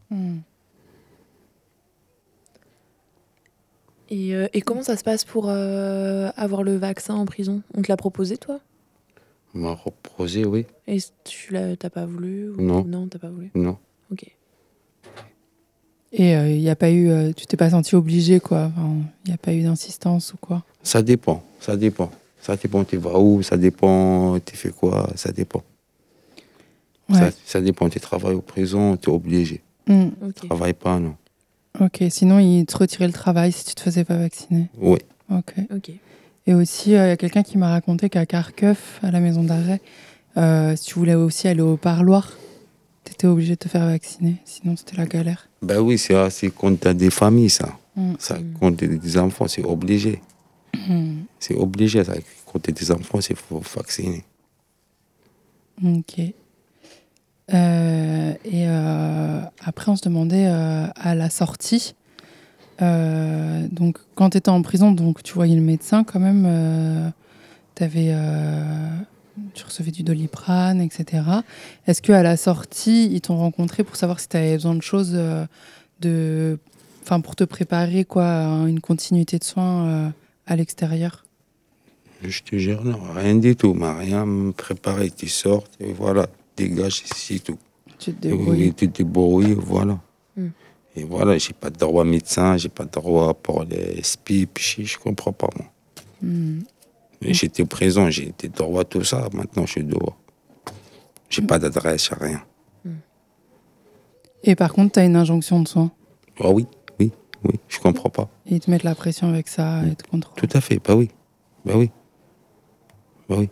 Et, euh, et comment ça se passe pour euh, avoir le vaccin en prison? On te l'a proposé toi? On m'a reposé, oui. Et tu l'as t'as pas voulu ou- Non. Non, t'as pas voulu? Non. Ok. Et il n'y a pas eu, euh, tu t'es pas senti obligé, quoi? Il n'y a pas eu d'insistance ou quoi? Ça dépend, ça dépend. Ça dépend, tu vas où, ça dépend, tu fais quoi, ça dépend. Ça, Ouais. ça dépend, tu travailles au prison, tu es obligé. Hmm. Tu travailles pas, non. Ok, sinon ils te retiraient le travail si tu te faisais pas vacciner. Oui. Ok. Ok. Et aussi, euh, il y a quelqu'un qui m'a raconté qu'à Kharkov, à la maison d'arrêt, euh, si tu voulais aussi aller au parloir, tu étais obligé de te faire vacciner. Sinon, c'était la galère. Ben oui, c'est c'est quand tu as des familles, ça. Mm. ça quand tu des enfants, c'est obligé. Mm. C'est obligé, ça. Quand tu des enfants, il faut vacciner. Ok. Euh, et euh, après, on se demandait euh, à la sortie. donc, quand tu étais en prison, donc tu voyais le médecin quand même. euh, tu recevais du doliprane, etc. Est-ce que à la sortie, ils t'ont rencontré pour savoir si tu avais besoin de choses de, pour te préparer quoi, à une continuité de soins à l'extérieur? Je te jure, non, rien du tout. m'a rien me préparé. Tu sors, et voilà, dégage, c'est tout. Tu te débrouilles. oui, tu te débrouilles, voilà. Mm. Et voilà, j'ai pas de droit médecin, j'ai pas de droit pour les SPIP, je, je comprends pas, moi. Hmm. J'étais présent, j'ai des droits, tout ça. Maintenant, je suis dehors. J'ai pas d'adresse, rien. Et par contre, tu as une injonction de soins? Ah oui, oui, oui, je comprends pas. Et ils te mettent la pression avec ça et te contrôlent. Tout à fait, bah oui. Bah oui. Bah oui.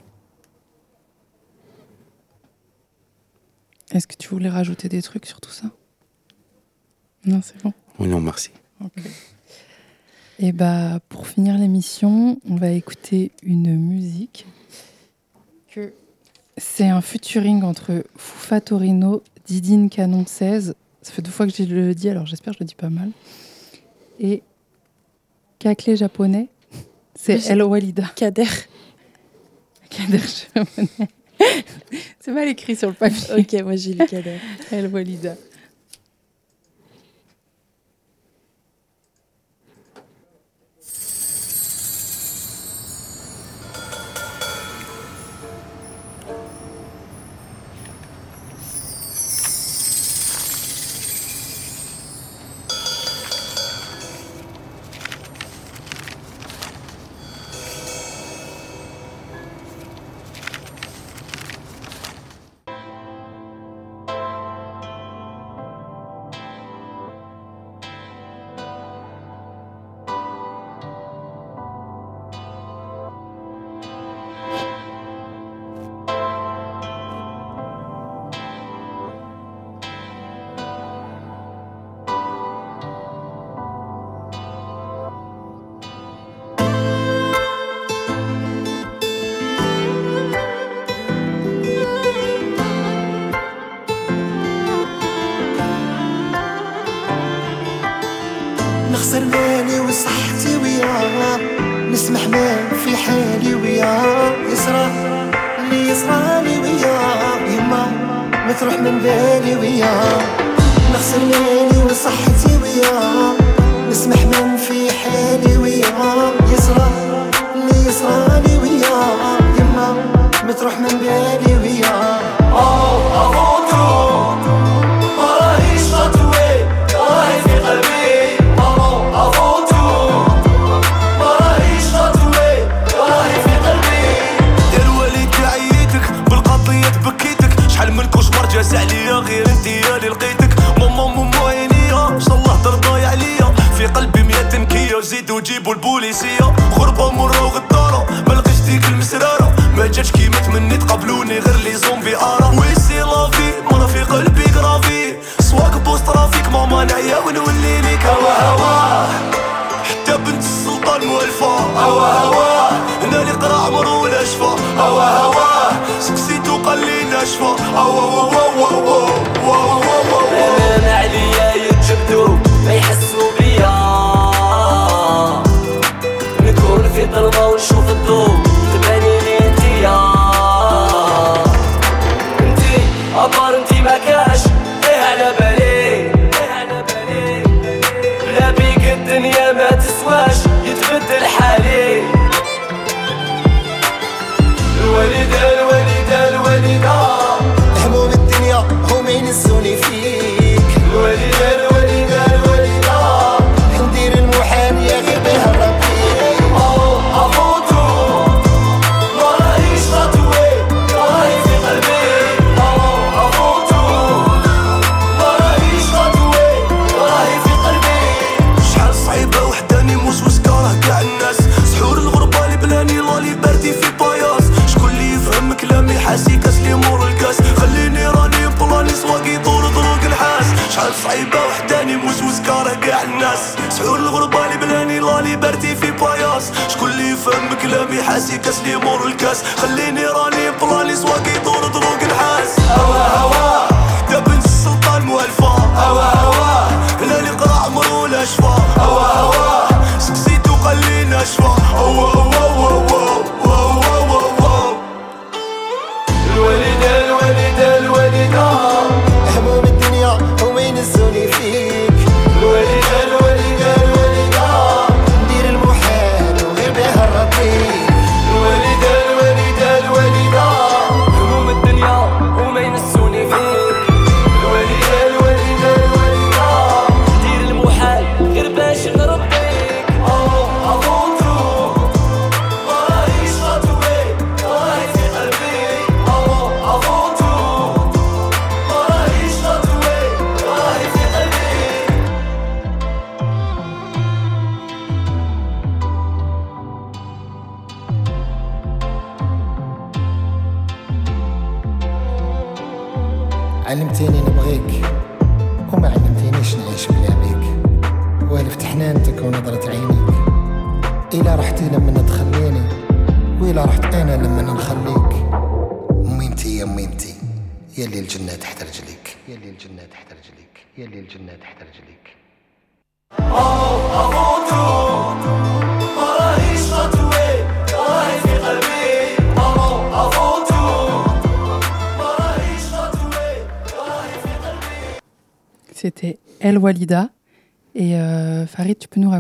Est-ce que tu voulais rajouter des trucs sur tout ça? Non, c'est bon. Oui, non, merci. Okay. Et bah, pour finir l'émission, on va écouter une musique que c'est un featuring entre Fufa Torino, Didine Canon 16. Ça fait deux fois que je le dis, alors j'espère que je le dis pas mal. Et Caclé japonais, c'est El Walida. Kader. Kader japonais. C'est mal écrit sur le papier. Ok, moi j'ai lu Kader. Elle voit Lisa. Ölü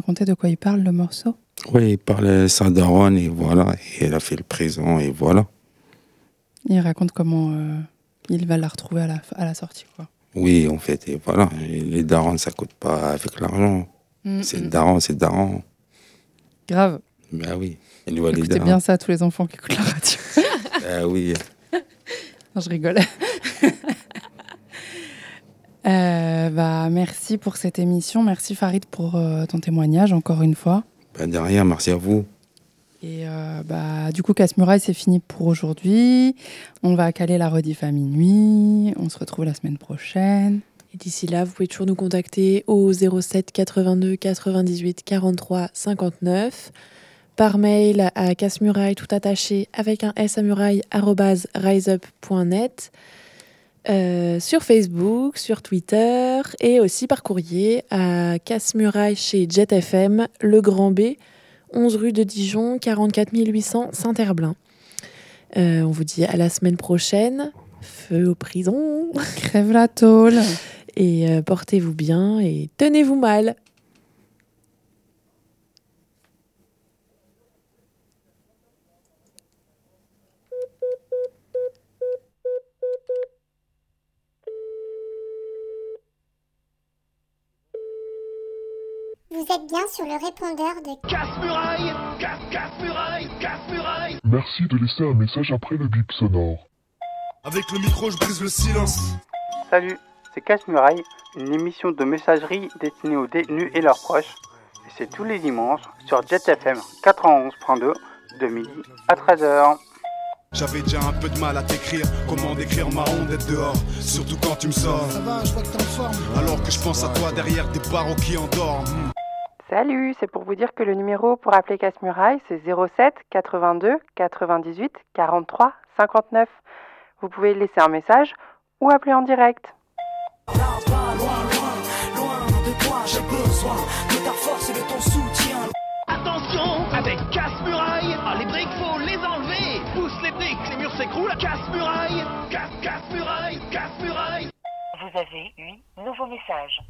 raconter de quoi il parle le morceau? Oui, il parlait de sa daronne et voilà, et elle a fait le présent et voilà. Il raconte comment euh, il va la retrouver à la, à la sortie. Quoi. Oui, en fait, et voilà. Et les darons, ça coûte pas avec l'argent. Mm, c'est mm. daron, c'est daron. Grave. Ben oui. Écoutez bien ça, tous les enfants qui écoutent la radio. Ben oui. Non, je rigole. Euh, bah, merci pour cette émission. Merci Farid pour euh, ton témoignage, encore une fois. Ben de rien, merci à vous. Et euh, bah, du coup, Casse-Muraille, c'est fini pour aujourd'hui. On va caler la rediff à minuit. On se retrouve la semaine prochaine. Et d'ici là, vous pouvez toujours nous contacter au 07 82 98 43 59 par mail à casse-muraille tout attaché avec un s à muraille riseup.net euh, sur Facebook, sur Twitter et aussi par courrier à casse-muraille chez Jet FM, Le Grand B, 11 rue de Dijon, 44 800 Saint-Herblain. Euh, on vous dit à la semaine prochaine. Feu aux prisons. Crève la tôle. Et euh, portez-vous bien et tenez-vous mal. Vous êtes bien sur le répondeur de Casse-muraille Casse, casse-muraille Casse-muraille Merci de laisser un message après le bip sonore. Avec le micro, je brise le silence. Salut, c'est Casse-Muraille, une émission de messagerie destinée aux détenus et leurs proches. Et c'est tous les dimanches sur Jet FM 91.2 de midi à 13h. J'avais déjà un peu de mal à t'écrire. Comment décrire ma honte d'être dehors Surtout quand tu me sors. Ça va, je vois que t'es en forme. Alors que je pense à toi derrière des barreaux qui endorment. Salut, c'est pour vous dire que le numéro pour appeler Casse-Muraille, c'est 07 82 98 43 59. Vous pouvez laisser un message ou appeler en direct. Loin de toi, j'ai besoin de ta force et de ton soutien. Attention avec casse-muraille Ah, les briques, faut les enlever Pousse les briques, les murs s'écroulent Casse-muraille Casse, casse-muraille Casse-muraille Vous avez eu nouveau message.